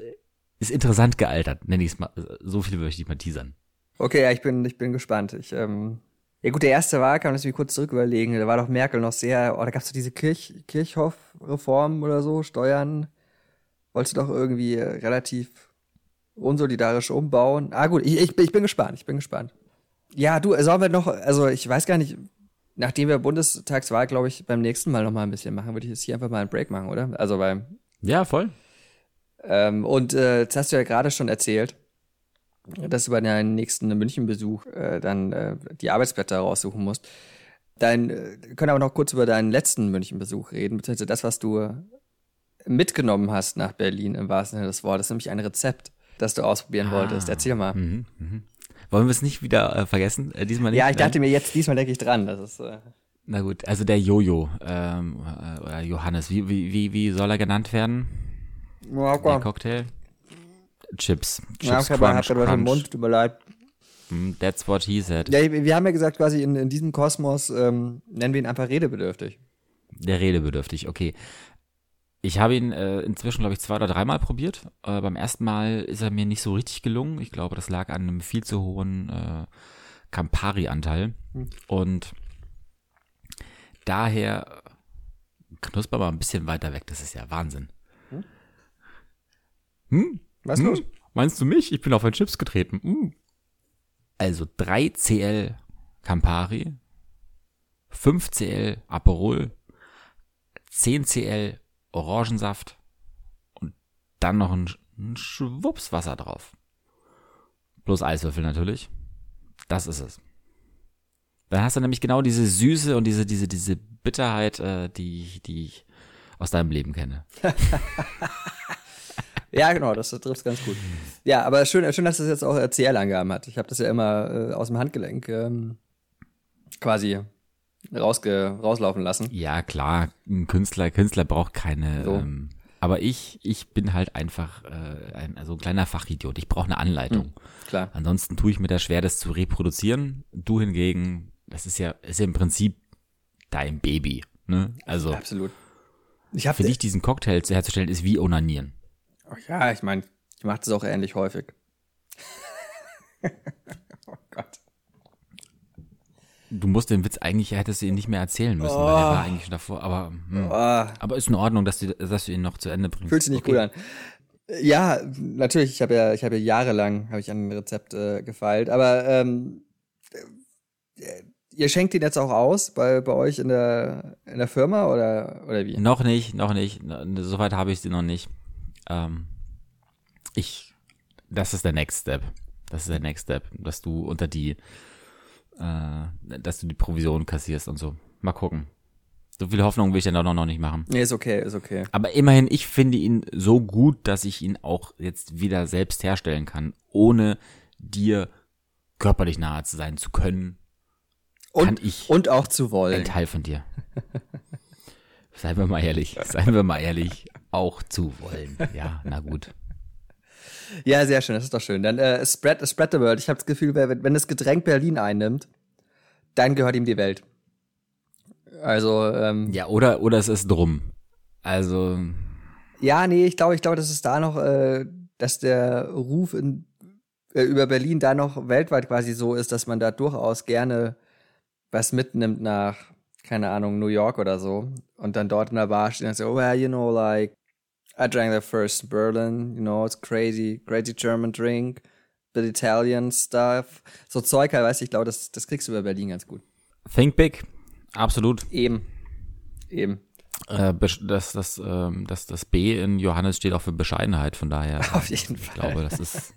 [SPEAKER 1] ist interessant gealtert, nenne ich es mal. So viel möchte ich mal teasern.
[SPEAKER 2] Okay, ja, ich bin, ich bin gespannt. Ich, ähm, ja gut, der erste Wahlkampf, lass mich kurz zurück überlegen, da war doch Merkel noch sehr, oh, da gab's doch diese Kirch, Kirchhoff-Reform oder so, Steuern, wolltest du doch irgendwie relativ unsolidarisch umbauen. Ah gut, ich, ich, ich bin gespannt, ich bin gespannt. Ja, du, sollen wir noch, also ich weiß gar nicht, nachdem wir Bundestagswahl, glaube ich, beim nächsten Mal noch mal ein bisschen machen, würde ich jetzt hier einfach mal einen Break machen, oder? Also beim.
[SPEAKER 1] Ja, voll.
[SPEAKER 2] Ähm, und äh, das hast du ja gerade schon erzählt dass du bei deinem nächsten Münchenbesuch äh, dann äh, die Arbeitsblätter raussuchen musst. Dein, äh, können aber noch kurz über deinen letzten Münchenbesuch reden, beziehungsweise das, was du mitgenommen hast nach Berlin im wahrsten Sinne des Wortes, nämlich ein Rezept, das du ausprobieren ah, wolltest. Erzähl mal.
[SPEAKER 1] Mh, mh. Wollen wir es nicht wieder äh, vergessen? Äh, diesmal nicht?
[SPEAKER 2] Ja, ich dachte mir jetzt, diesmal denke ich dran. Das ist, äh
[SPEAKER 1] Na gut, also der Jojo, ähm, äh, Johannes, wie, wie, wie, wie soll er genannt werden? Ja, der Cocktail? Chips. Chips
[SPEAKER 2] ja, ich habe hab was im Mund, tut mir leid.
[SPEAKER 1] Mm, that's what he said.
[SPEAKER 2] Ja, wir haben ja gesagt, quasi in, in diesem Kosmos ähm, nennen wir ihn einfach redebedürftig.
[SPEAKER 1] Der redebedürftig, okay. Ich habe ihn äh, inzwischen, glaube ich, zwei oder dreimal probiert. Äh, beim ersten Mal ist er mir nicht so richtig gelungen. Ich glaube, das lag an einem viel zu hohen äh, Campari-Anteil. Hm. Und daher knusper mal ein bisschen weiter weg. Das ist ja Wahnsinn. Hm? Hm?
[SPEAKER 2] Was hm? los?
[SPEAKER 1] Meinst du mich? Ich bin auf ein Chips getreten. Hm. Also 3 CL Campari, 5 CL Aperol, 10 CL Orangensaft und dann noch ein, ein Schwupps Wasser drauf. Plus Eiswürfel natürlich. Das ist es. Dann hast du nämlich genau diese Süße und diese, diese, diese Bitterheit, äh, die, die ich aus deinem Leben kenne.
[SPEAKER 2] Ja, genau, das trifft ganz gut. Ja, aber schön, schön, dass das jetzt auch CL-Angaben hat. Ich habe das ja immer äh, aus dem Handgelenk ähm, quasi rausge rauslaufen lassen.
[SPEAKER 1] Ja, klar, ein Künstler, Künstler braucht keine. So. Ähm, aber ich, ich bin halt einfach äh, ein, also ein kleiner Fachidiot. Ich brauche eine Anleitung. Hm,
[SPEAKER 2] klar.
[SPEAKER 1] Ansonsten tue ich mir da schwer, das zu reproduzieren. Du hingegen, das ist ja, ist ja im Prinzip dein Baby. Ne? Also
[SPEAKER 2] absolut.
[SPEAKER 1] Ich hab für dich diesen Cocktail herzustellen ist wie onanieren.
[SPEAKER 2] Ja, ich meine, ich mache das auch ähnlich häufig.
[SPEAKER 1] oh Gott. Du musst den Witz eigentlich, hättest du ihn nicht mehr erzählen müssen, oh. weil der war eigentlich schon davor, aber, hm. oh. aber ist in Ordnung, dass du, dass du ihn noch zu Ende bringst.
[SPEAKER 2] Fühlt sich nicht okay. gut an. Ja, natürlich, ich habe ja, ich habe ja jahrelang, habe ich an ein Rezept äh, gefeilt, aber ähm, äh, ihr schenkt ihn jetzt auch aus bei, bei euch in der, in der Firma oder, oder wie?
[SPEAKER 1] Noch nicht, noch nicht. Soweit habe ich sie noch nicht. Ähm, ich, das ist der Next Step. Das ist der Next Step, dass du unter die, äh, dass du die Provision kassierst und so. Mal gucken. So viel Hoffnung will ich dann auch noch nicht machen.
[SPEAKER 2] Nee, ist okay, ist okay.
[SPEAKER 1] Aber immerhin, ich finde ihn so gut, dass ich ihn auch jetzt wieder selbst herstellen kann, ohne dir körperlich nahe zu sein zu können.
[SPEAKER 2] Und, kann ich und auch zu wollen.
[SPEAKER 1] Ein Teil von dir. Seien wir mal ehrlich, seien wir mal ehrlich auch zu wollen. Ja, na gut.
[SPEAKER 2] Ja, sehr schön, das ist doch schön. Dann äh, spread, spread the world. Ich habe das Gefühl, wenn, wenn das Getränk Berlin einnimmt, dann gehört ihm die Welt. Also, ähm,
[SPEAKER 1] Ja, oder, oder es ist drum. Also.
[SPEAKER 2] Ja, nee, ich glaube, ich glaube, dass es da noch, äh, dass der Ruf in, äh, über Berlin da noch weltweit quasi so ist, dass man da durchaus gerne was mitnimmt nach, keine Ahnung, New York oder so. Und dann dort in der Bar stehen und so, well, you know, like, I drank the first Berlin, you know, it's crazy, crazy German drink, bit Italian stuff. So Zeug, halt, weißt du, ich glaube, das, das kriegst du über Berlin ganz gut.
[SPEAKER 1] Think big, absolut.
[SPEAKER 2] Eben, eben.
[SPEAKER 1] Äh, das, das, ähm, das, das B in Johannes steht auch für Bescheidenheit, von daher.
[SPEAKER 2] Auf jeden Fall.
[SPEAKER 1] Ich glaube, das ist,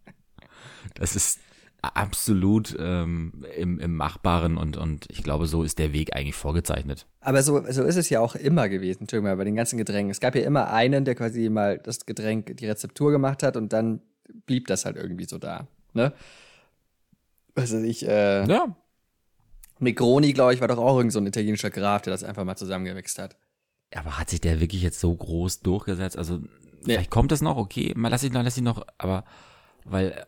[SPEAKER 1] das ist absolut ähm, im, im Machbaren und, und ich glaube, so ist der Weg eigentlich vorgezeichnet.
[SPEAKER 2] Aber so, so ist es ja auch immer gewesen, Entschuldigung, bei den ganzen Getränken. Es gab ja immer einen, der quasi mal das Getränk, die Rezeptur gemacht hat und dann blieb das halt irgendwie so da. Ne? Also ich, äh,
[SPEAKER 1] ja.
[SPEAKER 2] Negroni, glaube ich, war doch auch irgend so ein italienischer Graf, der das einfach mal zusammengemixt hat.
[SPEAKER 1] Aber hat sich der wirklich jetzt so groß durchgesetzt? Also, nee. vielleicht kommt das noch, okay, mal lass ich noch, lass ich noch, aber, weil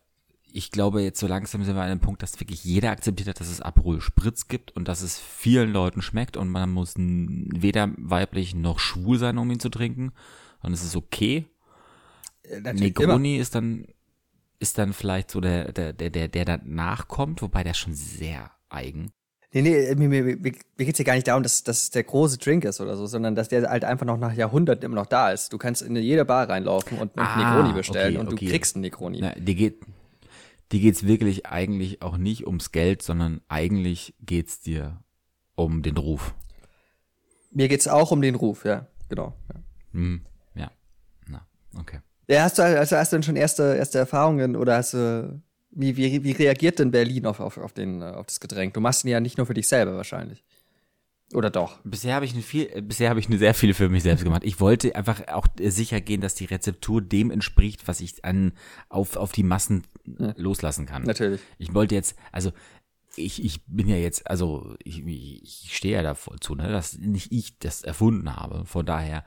[SPEAKER 1] ich glaube, jetzt so langsam sind wir an einem Punkt, dass wirklich jeder akzeptiert hat, dass es Aperol Spritz gibt und dass es vielen Leuten schmeckt und man muss weder weiblich noch schwul sein, um ihn zu trinken. Und es ist okay. Äh, natürlich Negroni immer. ist dann, ist dann vielleicht so der, der, der, der, der danach kommt, wobei der schon sehr eigen.
[SPEAKER 2] Nee, nee, mir, mir, mir mir geht's hier gar nicht darum, dass das der große Drink ist oder so, sondern dass der halt einfach noch nach Jahrhunderten immer noch da ist. Du kannst in jede Bar reinlaufen und einen
[SPEAKER 1] Ah,
[SPEAKER 2] Negroni bestellen
[SPEAKER 1] okay,
[SPEAKER 2] und
[SPEAKER 1] okay.
[SPEAKER 2] du kriegst einen Negroni.
[SPEAKER 1] Na, die geht, die geht's wirklich eigentlich auch nicht ums Geld, sondern eigentlich geht's dir um den Ruf.
[SPEAKER 2] Mir geht's auch um den Ruf, ja, genau. Ja.
[SPEAKER 1] Hm, ja. Na, okay.
[SPEAKER 2] Ja, hast du, also hast du denn schon erste, erste Erfahrungen oder hast du, wie, wie, wie reagiert denn Berlin auf, auf, auf, den, auf das Getränk? Du machst ihn ja nicht nur für dich selber wahrscheinlich. Oder doch?
[SPEAKER 1] Bisher habe ich eine viel, äh, bisher habe ich eine sehr viele für mich selbst gemacht. Ich wollte einfach auch äh, sicher gehen, dass die Rezeptur dem entspricht, was ich an auf auf die Massen äh, loslassen kann.
[SPEAKER 2] Natürlich.
[SPEAKER 1] Ich wollte jetzt, also ich, ich bin ja jetzt, also ich, ich stehe ja da voll zu, ne, dass nicht ich das erfunden habe. Von daher,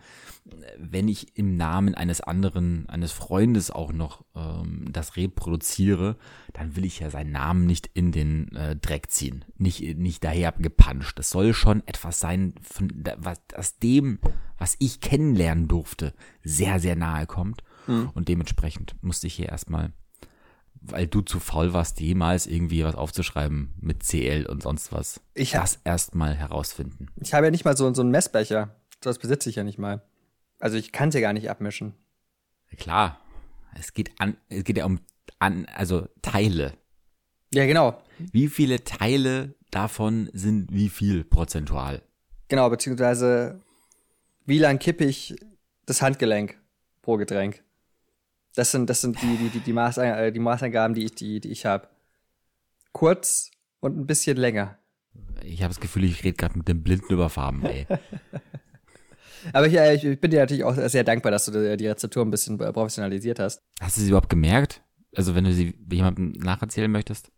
[SPEAKER 1] wenn ich im Namen eines anderen, eines Freundes auch noch ähm, das reproduziere, dann will ich ja seinen Namen nicht in den äh, Dreck ziehen, nicht nicht daher gepanscht. Das soll schon etwas sein, von was aus dem, was ich kennenlernen durfte, sehr sehr nahe kommt. Und dementsprechend musste ich hier erstmal weil du zu faul warst, jemals irgendwie was aufzuschreiben mit CL und sonst was.
[SPEAKER 2] Ich
[SPEAKER 1] das erstmal herausfinden.
[SPEAKER 2] Ich habe ja nicht mal so, so einen Messbecher. Das besitze ich ja nicht mal. Also ich kann es ja gar nicht abmischen.
[SPEAKER 1] Klar, es geht an, es geht ja um an, also Teile.
[SPEAKER 2] Ja, genau.
[SPEAKER 1] Wie viele Teile davon sind wie viel prozentual?
[SPEAKER 2] Genau, beziehungsweise wie lang kippe ich das Handgelenk pro Getränk? Das sind, das sind die, die, die, die, Maße, äh, die Maßangaben, die ich, die, die ich habe. Kurz und ein bisschen länger.
[SPEAKER 1] Ich habe das Gefühl, ich rede gerade mit dem Blinden über Farben, ey.
[SPEAKER 2] Aber ich, äh, ich bin dir natürlich auch sehr dankbar, dass du die Rezeptur ein bisschen äh, professionalisiert hast.
[SPEAKER 1] Hast du sie überhaupt gemerkt? Also wenn du sie jemandem nacherzählen möchtest?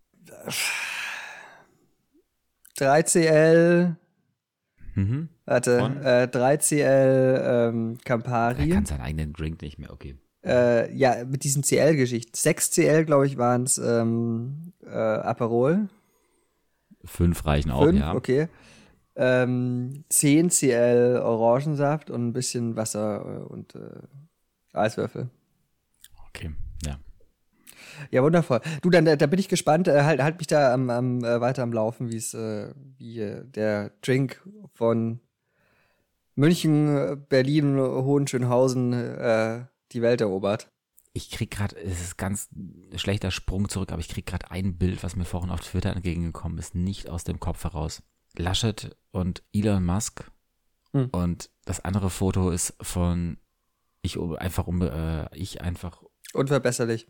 [SPEAKER 2] 3CL,
[SPEAKER 1] Mhm.
[SPEAKER 2] warte, äh, 3CL ähm,
[SPEAKER 1] Er
[SPEAKER 2] Campari.
[SPEAKER 1] kann seinen eigenen Drink nicht mehr, okay.
[SPEAKER 2] Äh, ja, mit diesen CL-Geschichten. 6CL, glaube ich, waren es ähm, äh, Aperol.
[SPEAKER 1] Fünf reichen auch,
[SPEAKER 2] Fünf,
[SPEAKER 1] ja.
[SPEAKER 2] okay. Ähm, 10 CL Orangensaft und ein bisschen Wasser äh, und äh, Eiswürfel.
[SPEAKER 1] Okay, ja.
[SPEAKER 2] Ja, wundervoll. Du, dann da, da bin ich gespannt. Äh, halt, halt mich da am, am, äh, weiter am Laufen, wie es äh, wie äh, der Drink von München, äh, Berlin, Hohenschönhausen äh, die Welt erobert.
[SPEAKER 1] Ich krieg gerade, es ist ganz schlechter Sprung zurück, aber ich krieg gerade ein Bild, was mir vorhin auf Twitter entgegengekommen ist, nicht aus dem Kopf heraus. Laschet und Elon Musk
[SPEAKER 2] Hm.
[SPEAKER 1] und das andere Foto ist von ich einfach um äh, ich einfach
[SPEAKER 2] Unverbesserlich.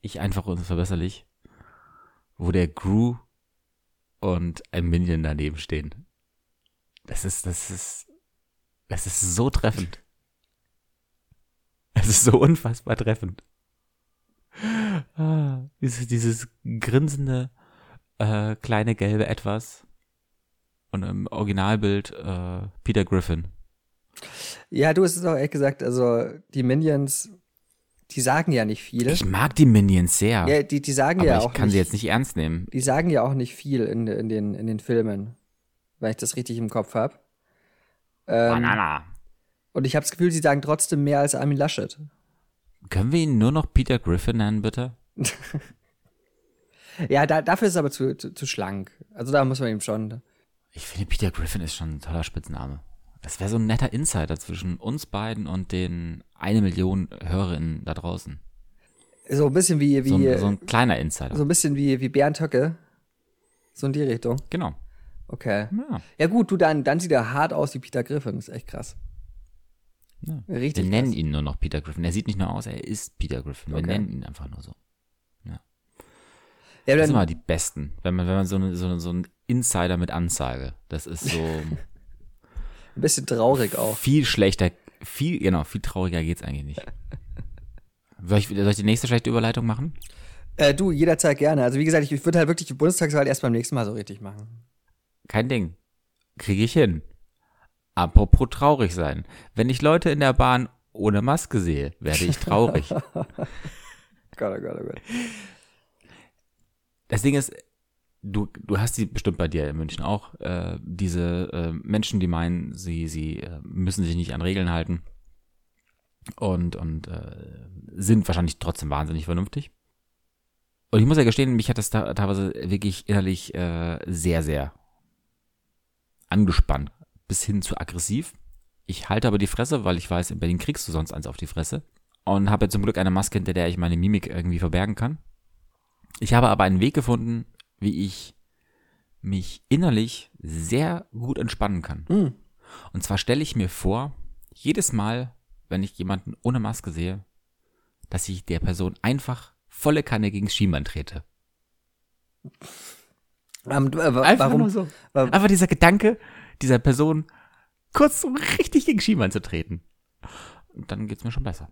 [SPEAKER 1] ich einfach unverbesserlich, wo der Gru und ein Minion daneben stehen. Das ist das ist das ist so treffend. Es ist so unfassbar treffend. Ah, dieses, dieses grinsende äh, kleine gelbe Etwas und im Originalbild äh, Peter Griffin.
[SPEAKER 2] Ja, du hast es auch ehrlich gesagt, also die Minions, die sagen ja nicht viel.
[SPEAKER 1] Ich mag die Minions sehr,
[SPEAKER 2] ja, die, die sagen
[SPEAKER 1] aber
[SPEAKER 2] ja
[SPEAKER 1] ich
[SPEAKER 2] auch
[SPEAKER 1] kann
[SPEAKER 2] nicht,
[SPEAKER 1] sie jetzt nicht ernst nehmen.
[SPEAKER 2] die sagen ja auch nicht viel in, in, den, in den Filmen, wenn ich das richtig im Kopf habe. Ähm,
[SPEAKER 1] Banana.
[SPEAKER 2] Und ich habe das Gefühl, sie sagen trotzdem mehr als Armin Laschet.
[SPEAKER 1] Können wir ihn nur noch Peter Griffin nennen, bitte?
[SPEAKER 2] Ja, da, dafür ist es aber zu, zu, zu schlank. Also da muss man ihm schon.
[SPEAKER 1] Ich finde, Peter Griffin ist schon ein toller Spitzname. Das wäre so ein netter Insider zwischen uns beiden und den eine Million HörerInnen da draußen.
[SPEAKER 2] So ein bisschen wie, wie
[SPEAKER 1] So
[SPEAKER 2] so,
[SPEAKER 1] ein, so ein kleiner Insider.
[SPEAKER 2] ein bisschen wie, wie Bernd Höcke. So in die Richtung.
[SPEAKER 1] genau.
[SPEAKER 2] Okay.
[SPEAKER 1] Ja.
[SPEAKER 2] Ja gut, du, dann, dann sieht er hart aus wie Peter Griffin. Das ist echt krass.
[SPEAKER 1] Ja.
[SPEAKER 2] Richtig
[SPEAKER 1] Wir nennen
[SPEAKER 2] krass.
[SPEAKER 1] ihn nur noch Peter Griffin. Er sieht nicht nur aus, er ist Peter Griffin. Wir
[SPEAKER 2] Okay.
[SPEAKER 1] nennen ihn einfach nur so.
[SPEAKER 2] Ja,
[SPEAKER 1] Das sind immer die Besten. Wenn man, wenn man so, eine, so, so ein Insider mit Ansage, das ist so
[SPEAKER 2] ein bisschen traurig auch.
[SPEAKER 1] viel schlechter, viel, genau, viel trauriger geht's eigentlich nicht. Soll ich, soll ich die nächste schlechte Überleitung machen?
[SPEAKER 2] Äh, du, jederzeit gerne. Also wie gesagt, ich, ich würde halt wirklich die Bundestagswahl erst beim nächsten Mal so richtig machen.
[SPEAKER 1] Kein Ding. Kriege ich hin. Apropos traurig sein. Wenn ich Leute in der Bahn ohne Maske sehe, werde ich traurig.
[SPEAKER 2] Gott, oh Gott, oh Gott.
[SPEAKER 1] Das Ding ist, du, du hast die bestimmt bei dir in München auch, äh, diese äh, Menschen, die meinen, sie, sie äh, müssen sich nicht an Regeln halten und, und äh, sind wahrscheinlich trotzdem wahnsinnig vernünftig. Und ich muss ja gestehen, mich hat das da teilweise wirklich innerlich äh, sehr, sehr angespannt, bis hin zu aggressiv. Ich halte aber die Fresse, weil ich weiß, in Berlin kriegst du sonst eins auf die Fresse. Und habe zum Glück eine Maske, hinter der ich meine Mimik irgendwie verbergen kann. Ich habe aber einen Weg gefunden, wie ich mich innerlich sehr gut entspannen kann.
[SPEAKER 2] Hm.
[SPEAKER 1] Und zwar stelle ich mir vor, jedes Mal, wenn ich jemanden ohne Maske sehe, dass ich der Person einfach volle Kanne gegen Schienbein trete.
[SPEAKER 2] Ähm, äh, warum?
[SPEAKER 1] nur so.
[SPEAKER 2] wa-
[SPEAKER 1] Einfach dieser Gedanke, dieser Person kurz so richtig gegen Schienbein zu treten. Und dann geht's mir schon besser.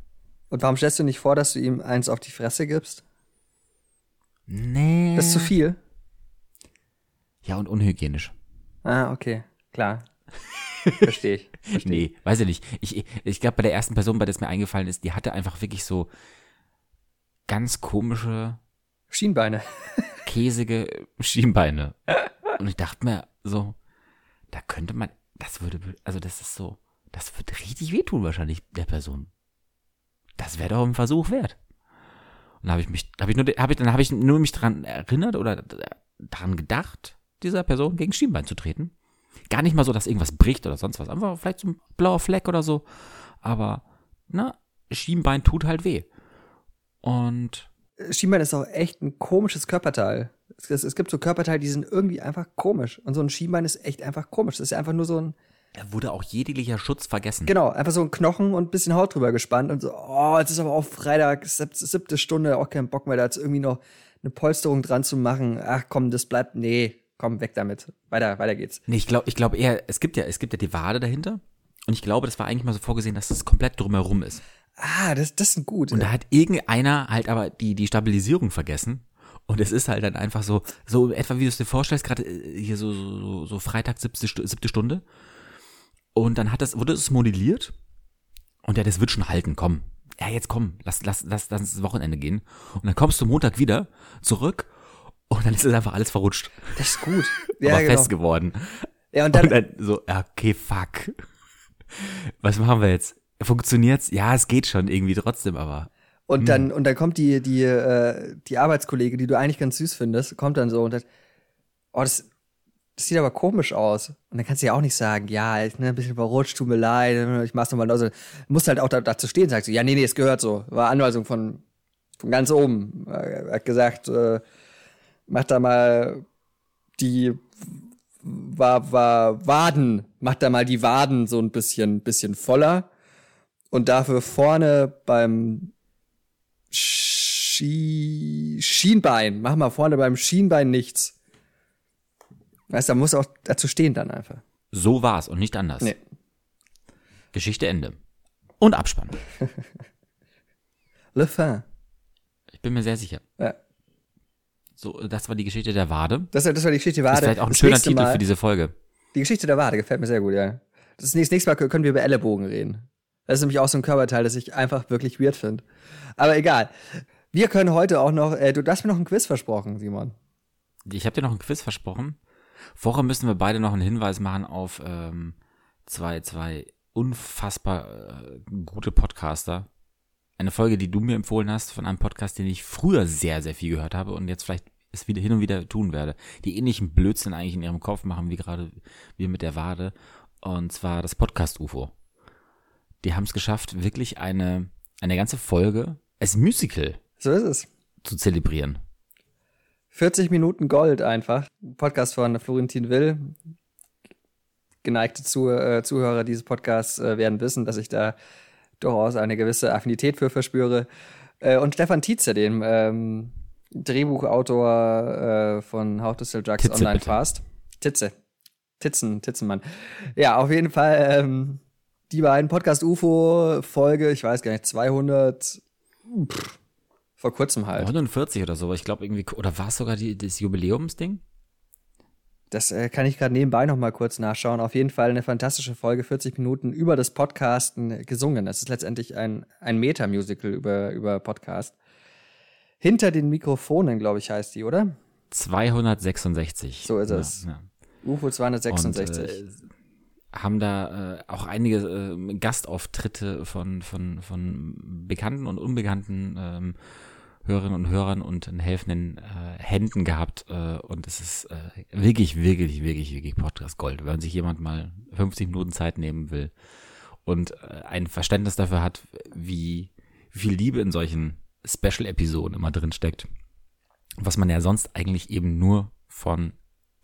[SPEAKER 2] Und warum stellst du nicht vor, dass du ihm eins auf die Fresse gibst?
[SPEAKER 1] Nee.
[SPEAKER 2] Das ist zu viel.
[SPEAKER 1] Ja, und unhygienisch.
[SPEAKER 2] Ah, okay. Klar. Verstehe ich. Versteh.
[SPEAKER 1] Nee, weiß ich nicht. Ich, ich, glaube, bei der ersten Person, bei der es mir eingefallen ist, die hatte einfach wirklich so ganz komische,
[SPEAKER 2] Schienbeine.
[SPEAKER 1] käsige Schienbeine. Und ich dachte mir so, da könnte man, das würde, also das ist so, das wird richtig wehtun wahrscheinlich der Person. Das wäre doch ein Versuch wert. Und habe ich mich, habe ich nur, habe ich, dann habe ich nur mich dran erinnert oder daran gedacht, dieser Person gegen Schienbein zu treten. Gar nicht mal so, dass irgendwas bricht oder sonst was. Einfach vielleicht so ein blauer Fleck oder so. Aber, na, Schienbein tut halt weh. Und
[SPEAKER 2] Schienbein ist auch echt ein komisches Körperteil. Es, es, es gibt so Körperteile, die sind irgendwie einfach komisch. Und so ein Schienbein ist echt einfach komisch. Das ist ja einfach nur so ein,
[SPEAKER 1] da wurde auch jeglicher Schutz vergessen.
[SPEAKER 2] genau, einfach so ein Knochen und ein bisschen Haut drüber gespannt und so, oh, jetzt ist aber auch Freitag, sieb- siebte Stunde, auch keinen Bock mehr, da jetzt irgendwie noch eine Polsterung dran zu machen. Ach komm, das bleibt, nee, komm, weg damit. Weiter, weiter geht's.
[SPEAKER 1] Nee, ich glaube ich glaub eher, es gibt ja, es gibt ja die Wade dahinter. Und ich glaube, das war eigentlich mal so vorgesehen, dass das komplett drumherum ist.
[SPEAKER 2] Ah, das, das sind gut.
[SPEAKER 1] Und da hat irgendeiner halt aber die, die Stabilisierung vergessen. Und es ist halt dann einfach so, so etwa wie du es dir vorstellst, gerade äh, hier so, so, so Freitag, siebte, siebte Stunde. Und dann hat das, wurde es modelliert. Und ja, das wird schon halten, komm. Ja, jetzt komm, lass, lass, lass, lass ins Wochenende gehen. Und dann kommst du Montag wieder zurück und dann ist es einfach alles verrutscht.
[SPEAKER 2] das ist gut.
[SPEAKER 1] aber
[SPEAKER 2] Ja, genau.
[SPEAKER 1] fest geworden.
[SPEAKER 2] Ja, und dann,
[SPEAKER 1] Und dann so, okay, fuck. Was machen wir jetzt? Funktioniert's? Ja, es geht schon irgendwie trotzdem, aber.
[SPEAKER 2] Und dann, und dann kommt die, die, äh, die Arbeitskollegin, die du eigentlich ganz süß findest, kommt dann so und sagt, oh, das, das sieht aber komisch aus. Und dann kannst du ja auch nicht sagen, ja, ich bin ein bisschen verrutscht, tut mir leid, ich mach's nochmal. Also, du musst halt auch da, dazu stehen, sagst du, ja, nee, nee, es gehört so. War Anweisung von, von ganz oben. Er hat gesagt, äh, mach da mal die war, war Waden, mach da mal die Waden so ein bisschen, bisschen voller. Und dafür vorne beim Schi Schienbein, mach mal vorne beim Schienbein nichts. Weißt du, da muss auch dazu stehen dann einfach.
[SPEAKER 1] So war's und nicht anders.
[SPEAKER 2] Nee.
[SPEAKER 1] Geschichte Ende. Und Abspann.
[SPEAKER 2] Le Fin.
[SPEAKER 1] Ich bin mir sehr sicher.
[SPEAKER 2] Ja.
[SPEAKER 1] So, das war die Geschichte der Wade.
[SPEAKER 2] Das, das war die Geschichte der
[SPEAKER 1] Das ist
[SPEAKER 2] Wade.
[SPEAKER 1] vielleicht auch ein
[SPEAKER 2] Das
[SPEAKER 1] schöner Titel
[SPEAKER 2] Mal,
[SPEAKER 1] für diese Folge.
[SPEAKER 2] Die Geschichte der Wade gefällt mir sehr gut, ja. Das nächste, nächste Mal können wir über Ellenbogen reden. Das ist nämlich auch so ein Körperteil, das ich einfach wirklich weird finde. Aber egal. Wir können heute auch noch, äh, du hast mir noch ein Quiz versprochen, Simon.
[SPEAKER 1] Ich habe dir noch ein Quiz versprochen. Vorher müssen wir beide noch einen Hinweis machen auf ähm, zwei, zwei unfassbar äh, gute Podcaster. Eine Folge, die du mir empfohlen hast von einem Podcast, den ich früher sehr, sehr viel gehört habe und jetzt vielleicht es wieder hin und wieder tun werde. Die ähnlichen Blödsinn eigentlich in ihrem Kopf machen, wie gerade wir mit der Wade. Und zwar das Podcast UFO. Die haben es geschafft, wirklich eine, eine ganze Folge als Musical
[SPEAKER 2] So ist es.
[SPEAKER 1] zu zelebrieren.
[SPEAKER 2] 40 Minuten Gold einfach. Podcast von Florentin Will. Geneigte äh, Zuhörer dieses Podcasts äh, werden wissen, dass ich da durchaus eine gewisse Affinität für verspüre. Äh, und Stefan Tietze, dem ähm, Drehbuchautor äh, von How to Sell Drugs
[SPEAKER 1] Titze,
[SPEAKER 2] Online
[SPEAKER 1] bitte.
[SPEAKER 2] Fast. Titze. Titzen, Titzenmann. Ja, auf jeden Fall ähm, die beiden Podcast UFO Folge, ich weiß gar nicht, 200 pff, vor kurzem halt.
[SPEAKER 1] 49 oder so, ich glaube irgendwie, oder war es sogar die, das Jubiläumsding?
[SPEAKER 2] Das äh, kann ich gerade nebenbei noch mal kurz nachschauen. Auf jeden Fall eine fantastische Folge, 40 Minuten über das Podcasten gesungen. Das ist letztendlich ein, ein Meta-Musical über, über Podcast. Hinter den Mikrofonen, glaube ich, heißt die, oder?
[SPEAKER 1] 266.
[SPEAKER 2] So ist es.
[SPEAKER 1] Ja, ja.
[SPEAKER 2] UFO 266.
[SPEAKER 1] Und, äh, haben da äh, auch einige äh, Gastauftritte von, von, von bekannten und unbekannten ähm, Hörerinnen und Hörern und in helfenden äh, Händen gehabt. Äh, und es ist äh, wirklich, wirklich, wirklich, wirklich Podcast Gold. Wenn sich jemand mal 50 Minuten Zeit nehmen will und äh, ein Verständnis dafür hat, wie, wie viel Liebe in solchen Special-Episoden immer drin steckt. Was man ja sonst eigentlich eben nur von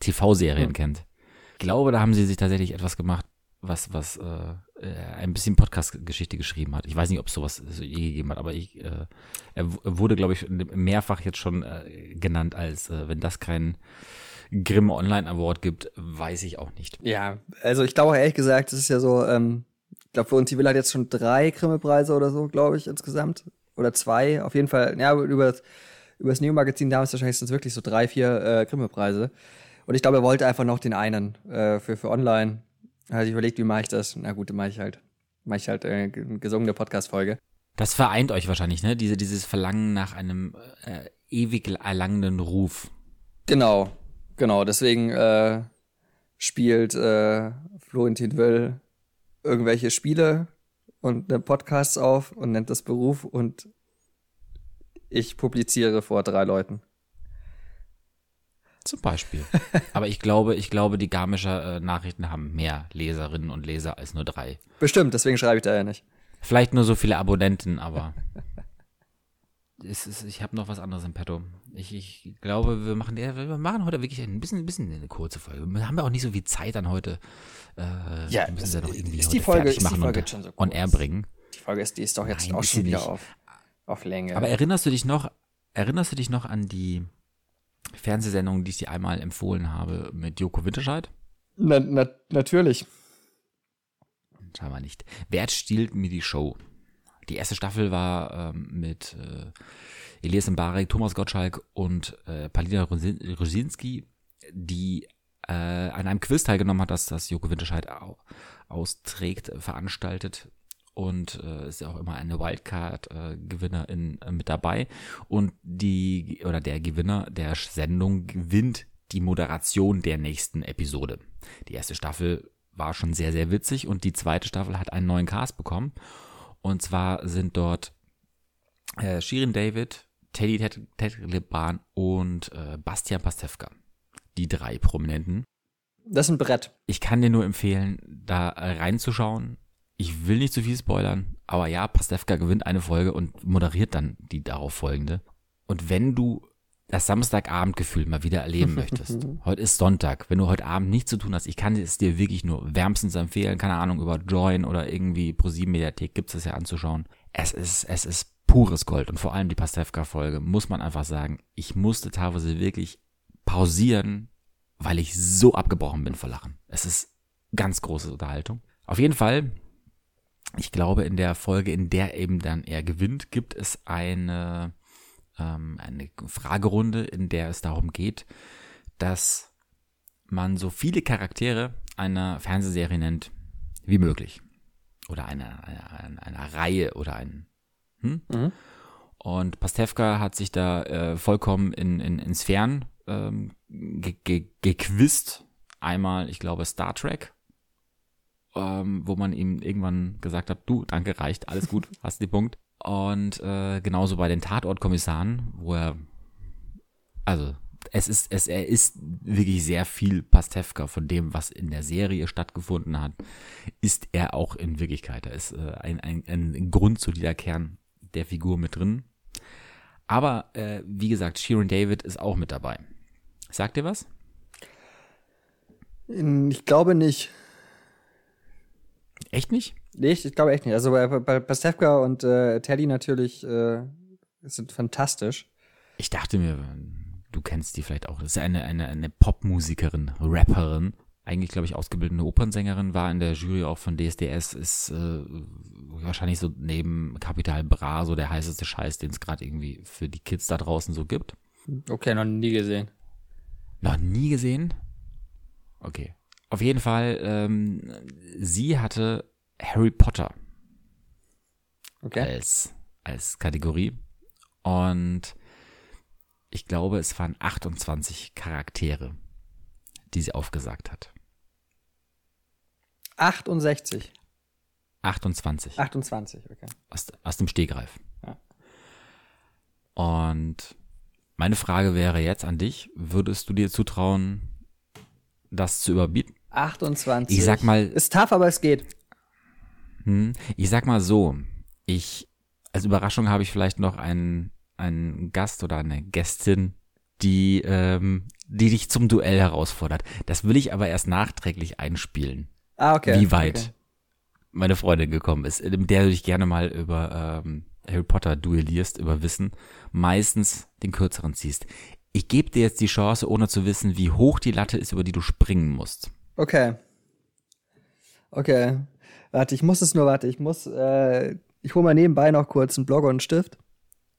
[SPEAKER 1] TV-Serien mhm. kennt. Ich glaube, da haben sie sich tatsächlich etwas gemacht, was, was äh, äh, ein bisschen Podcast-Geschichte geschrieben hat. Ich weiß nicht, ob es sowas je gegeben hat, aber ich, äh, er wurde, glaube ich, mehrfach jetzt schon äh, genannt als, äh, wenn das kein Grimm Online Award gibt, weiß ich auch nicht.
[SPEAKER 2] Ja, also ich glaube ehrlich gesagt, es ist ja so, ähm, ich glaube, für uns die Villa hat jetzt schon drei Grimme-Preise oder so, glaube ich, insgesamt. Oder zwei, auf jeden Fall. Ja, über das, über das Neo-Magazin damals wahrscheinlich sind es wirklich so drei, vier äh, Grimme-Preise. Und ich glaube, er wollte einfach noch den einen äh, für, für online also ich überlegt, wie mache ich das? Na gut, dann mache ich halt, mache ich halt äh, eine gesungene Podcast-Folge.
[SPEAKER 1] Das vereint euch wahrscheinlich, ne? Diese, dieses Verlangen nach einem äh, ewig erlangenden Ruf.
[SPEAKER 2] Genau, genau. Deswegen äh, spielt äh, Florentin Will irgendwelche Spiele und ne Podcasts auf und nennt das Beruf und ich publiziere vor drei Leuten.
[SPEAKER 1] Zum Beispiel. Aber ich glaube, ich glaube, die Garmischer äh, Nachrichten haben mehr Leserinnen und Leser als nur drei.
[SPEAKER 2] Bestimmt, deswegen schreibe ich da ja nicht.
[SPEAKER 1] Vielleicht nur so viele Abonnenten, aber es ist, ich habe noch was anderes im Petto. Ich, ich glaube, wir machen, wir machen heute wirklich ein bisschen, ein bisschen eine kurze Folge. Wir haben ja auch nicht so viel Zeit an heute.
[SPEAKER 2] Äh, ja, wir müssen ja noch irgendwie ist die Folge, ist die Folge schon so
[SPEAKER 1] kurz. on air bringen.
[SPEAKER 2] Die Folge ist, die ist doch jetzt Nein, auch schon wieder auf, auf Länge.
[SPEAKER 1] Aber erinnerst du dich noch, erinnerst du dich noch an die Fernsehsendung, die ich dir einmal empfohlen habe mit Joko Winterscheid?
[SPEAKER 2] Na, na, natürlich.
[SPEAKER 1] Scheinbar nicht. Wer stiehlt mir die Show? Die erste Staffel war ähm, mit äh, Elias Mbarek, Thomas Gottschalk und äh, Palina Rosinski, die äh, an einem Quiz teilgenommen hat, das das Joko Winterscheid austrägt, veranstaltet und äh, ist ja auch immer eine Wildcard-Gewinnerin äh, mit dabei. Und die oder der Gewinner der Sendung gewinnt die Moderation der nächsten Episode. Die erste Staffel war schon sehr, sehr witzig und die zweite Staffel hat einen neuen Cast bekommen. Und zwar sind dort äh, Shirin David, Teddy Ted Leban und äh, Bastian Pastewka. Die drei Prominenten.
[SPEAKER 2] Das ist ein Brett.
[SPEAKER 1] Ich kann dir nur empfehlen, da reinzuschauen ich will nicht zu viel spoilern, aber ja, Pastewka gewinnt eine Folge und moderiert dann die darauf folgende. Und wenn du das Samstagabendgefühl mal wieder erleben möchtest, heute ist Sonntag, wenn du heute Abend nichts zu tun hast, ich kann es dir wirklich nur wärmstens empfehlen, keine Ahnung, über Join oder irgendwie Pro7 Mediathek gibt es ja anzuschauen. Es ist, es ist pures Gold und vor allem die Pastewka-Folge, muss man einfach sagen, ich musste teilweise wirklich pausieren, weil ich so abgebrochen bin vor Lachen. Es ist ganz große Unterhaltung. Auf jeden Fall ich glaube, in der Folge, in der eben dann er gewinnt, gibt es eine, ähm, eine Fragerunde, in der es darum geht, dass man so viele Charaktere einer Fernsehserie nennt wie möglich. Oder einer eine, eine Reihe oder ein. Hm? Mhm. Und Pastewka hat sich da äh, vollkommen in, in, in Sphären ähm, ge, ge, gequizt. Einmal, ich glaube, Star Trek ähm, wo man ihm irgendwann gesagt hat, du, danke, reicht, alles gut, hast den Punkt. Und äh, genauso bei den Tatortkommissaren, wo er, also es ist, es, er ist wirklich sehr viel Pastewka von dem, was in der Serie stattgefunden hat, ist er auch in Wirklichkeit. Da ist äh, ein, ein, ein grundsolider Kern der Figur mit drin. Aber äh, wie gesagt, Sharon David ist auch mit dabei. Sagt ihr was?
[SPEAKER 2] Ich glaube nicht.
[SPEAKER 1] Echt nicht?
[SPEAKER 2] Nee, ich, ich glaube echt nicht. Also bei, bei Pastewka und äh, Teddy natürlich äh, sind fantastisch.
[SPEAKER 1] Ich dachte mir, du kennst die vielleicht auch. Das ist eine, eine, eine Popmusikerin, Rapperin. Eigentlich, glaube ich, ausgebildete Opernsängerin, war in der Jury auch von DSDS, ist äh, wahrscheinlich so neben Capital Bra so der heißeste Scheiß, den es gerade irgendwie für die Kids da draußen so gibt.
[SPEAKER 2] Okay, noch nie gesehen.
[SPEAKER 1] Noch nie gesehen? Okay. Auf jeden Fall, ähm, sie hatte Harry Potter okay. als, als Kategorie. Und ich glaube, es waren 28 Charaktere, die sie aufgesagt hat.
[SPEAKER 2] 68.
[SPEAKER 1] 28.
[SPEAKER 2] 28, okay.
[SPEAKER 1] Aus, aus dem Stegreif. Ja. Und meine Frage wäre jetzt an dich, würdest du dir zutrauen, das zu überbieten?
[SPEAKER 2] 28.
[SPEAKER 1] Ich sag mal,
[SPEAKER 2] Ist tough, aber es geht.
[SPEAKER 1] hm, ich sag mal so, ich, als Überraschung habe ich vielleicht noch einen, einen Gast oder eine Gästin, die, ähm, die dich zum Duell herausfordert. Das will ich aber erst nachträglich einspielen.
[SPEAKER 2] Ah, okay.
[SPEAKER 1] wie weit
[SPEAKER 2] Okay.
[SPEAKER 1] meine Freundin gekommen ist, mit der du dich gerne mal über ähm, Harry Potter duellierst, über Wissen, meistens den kürzeren ziehst. Ich gebe dir jetzt die Chance, ohne zu wissen, wie hoch die Latte ist, über die du springen musst.
[SPEAKER 2] Okay. Okay. Warte, ich muss es nur, warte, ich muss, äh, ich hole mal nebenbei noch kurz einen Blog und einen Stift,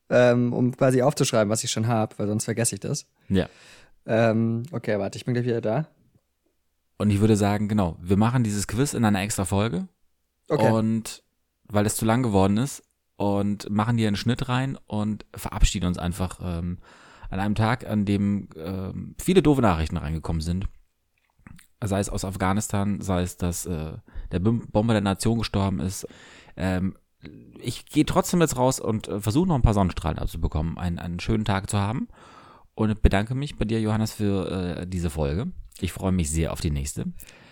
[SPEAKER 2] ähm, um quasi aufzuschreiben, was ich schon habe, weil sonst vergesse ich das.
[SPEAKER 1] Ja.
[SPEAKER 2] Ähm, okay, warte, ich bin gleich wieder da.
[SPEAKER 1] Und ich würde sagen, genau, wir machen dieses Quiz in einer extra Folge.
[SPEAKER 2] Okay.
[SPEAKER 1] Und weil es zu lang geworden ist und machen hier einen Schnitt rein und verabschieden uns einfach ähm, an einem Tag, an dem ähm, viele doofe Nachrichten reingekommen sind. Sei es aus Afghanistan, sei es, dass äh, der Bom- Bomber der Nation gestorben ist. Ähm, ich gehe trotzdem jetzt raus und äh, versuche noch ein paar Sonnenstrahlen abzubekommen, einen, einen schönen Tag zu haben. Und bedanke mich bei dir, Johannes, für äh, diese Folge. Ich freue mich sehr auf die nächste.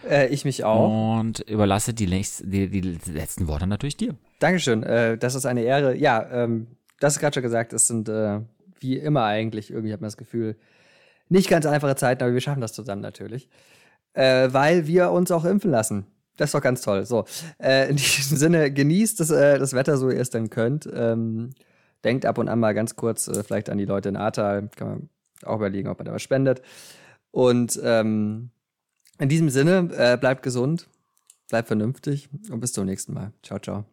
[SPEAKER 2] Äh, ich mich auch.
[SPEAKER 1] Und überlasse die, nächst, die, die letzten Worte natürlich dir.
[SPEAKER 2] Dankeschön, äh, das ist eine Ehre. Ja, ähm, das ist gerade schon gesagt, es sind äh, wie immer eigentlich, irgendwie hat man das Gefühl, nicht ganz einfache Zeiten, aber wir schaffen das zusammen natürlich. Äh, weil wir uns auch impfen lassen. Das ist doch ganz toll. So, äh, in diesem Sinne, genießt das, äh, das Wetter, so ihr es denn könnt. Ähm, denkt ab und an mal ganz kurz äh, vielleicht an die Leute in Ahrtal. Kann man auch überlegen, ob man da was spendet. Und ähm, in diesem Sinne, äh, bleibt gesund, bleibt vernünftig und bis zum nächsten Mal. Ciao, ciao.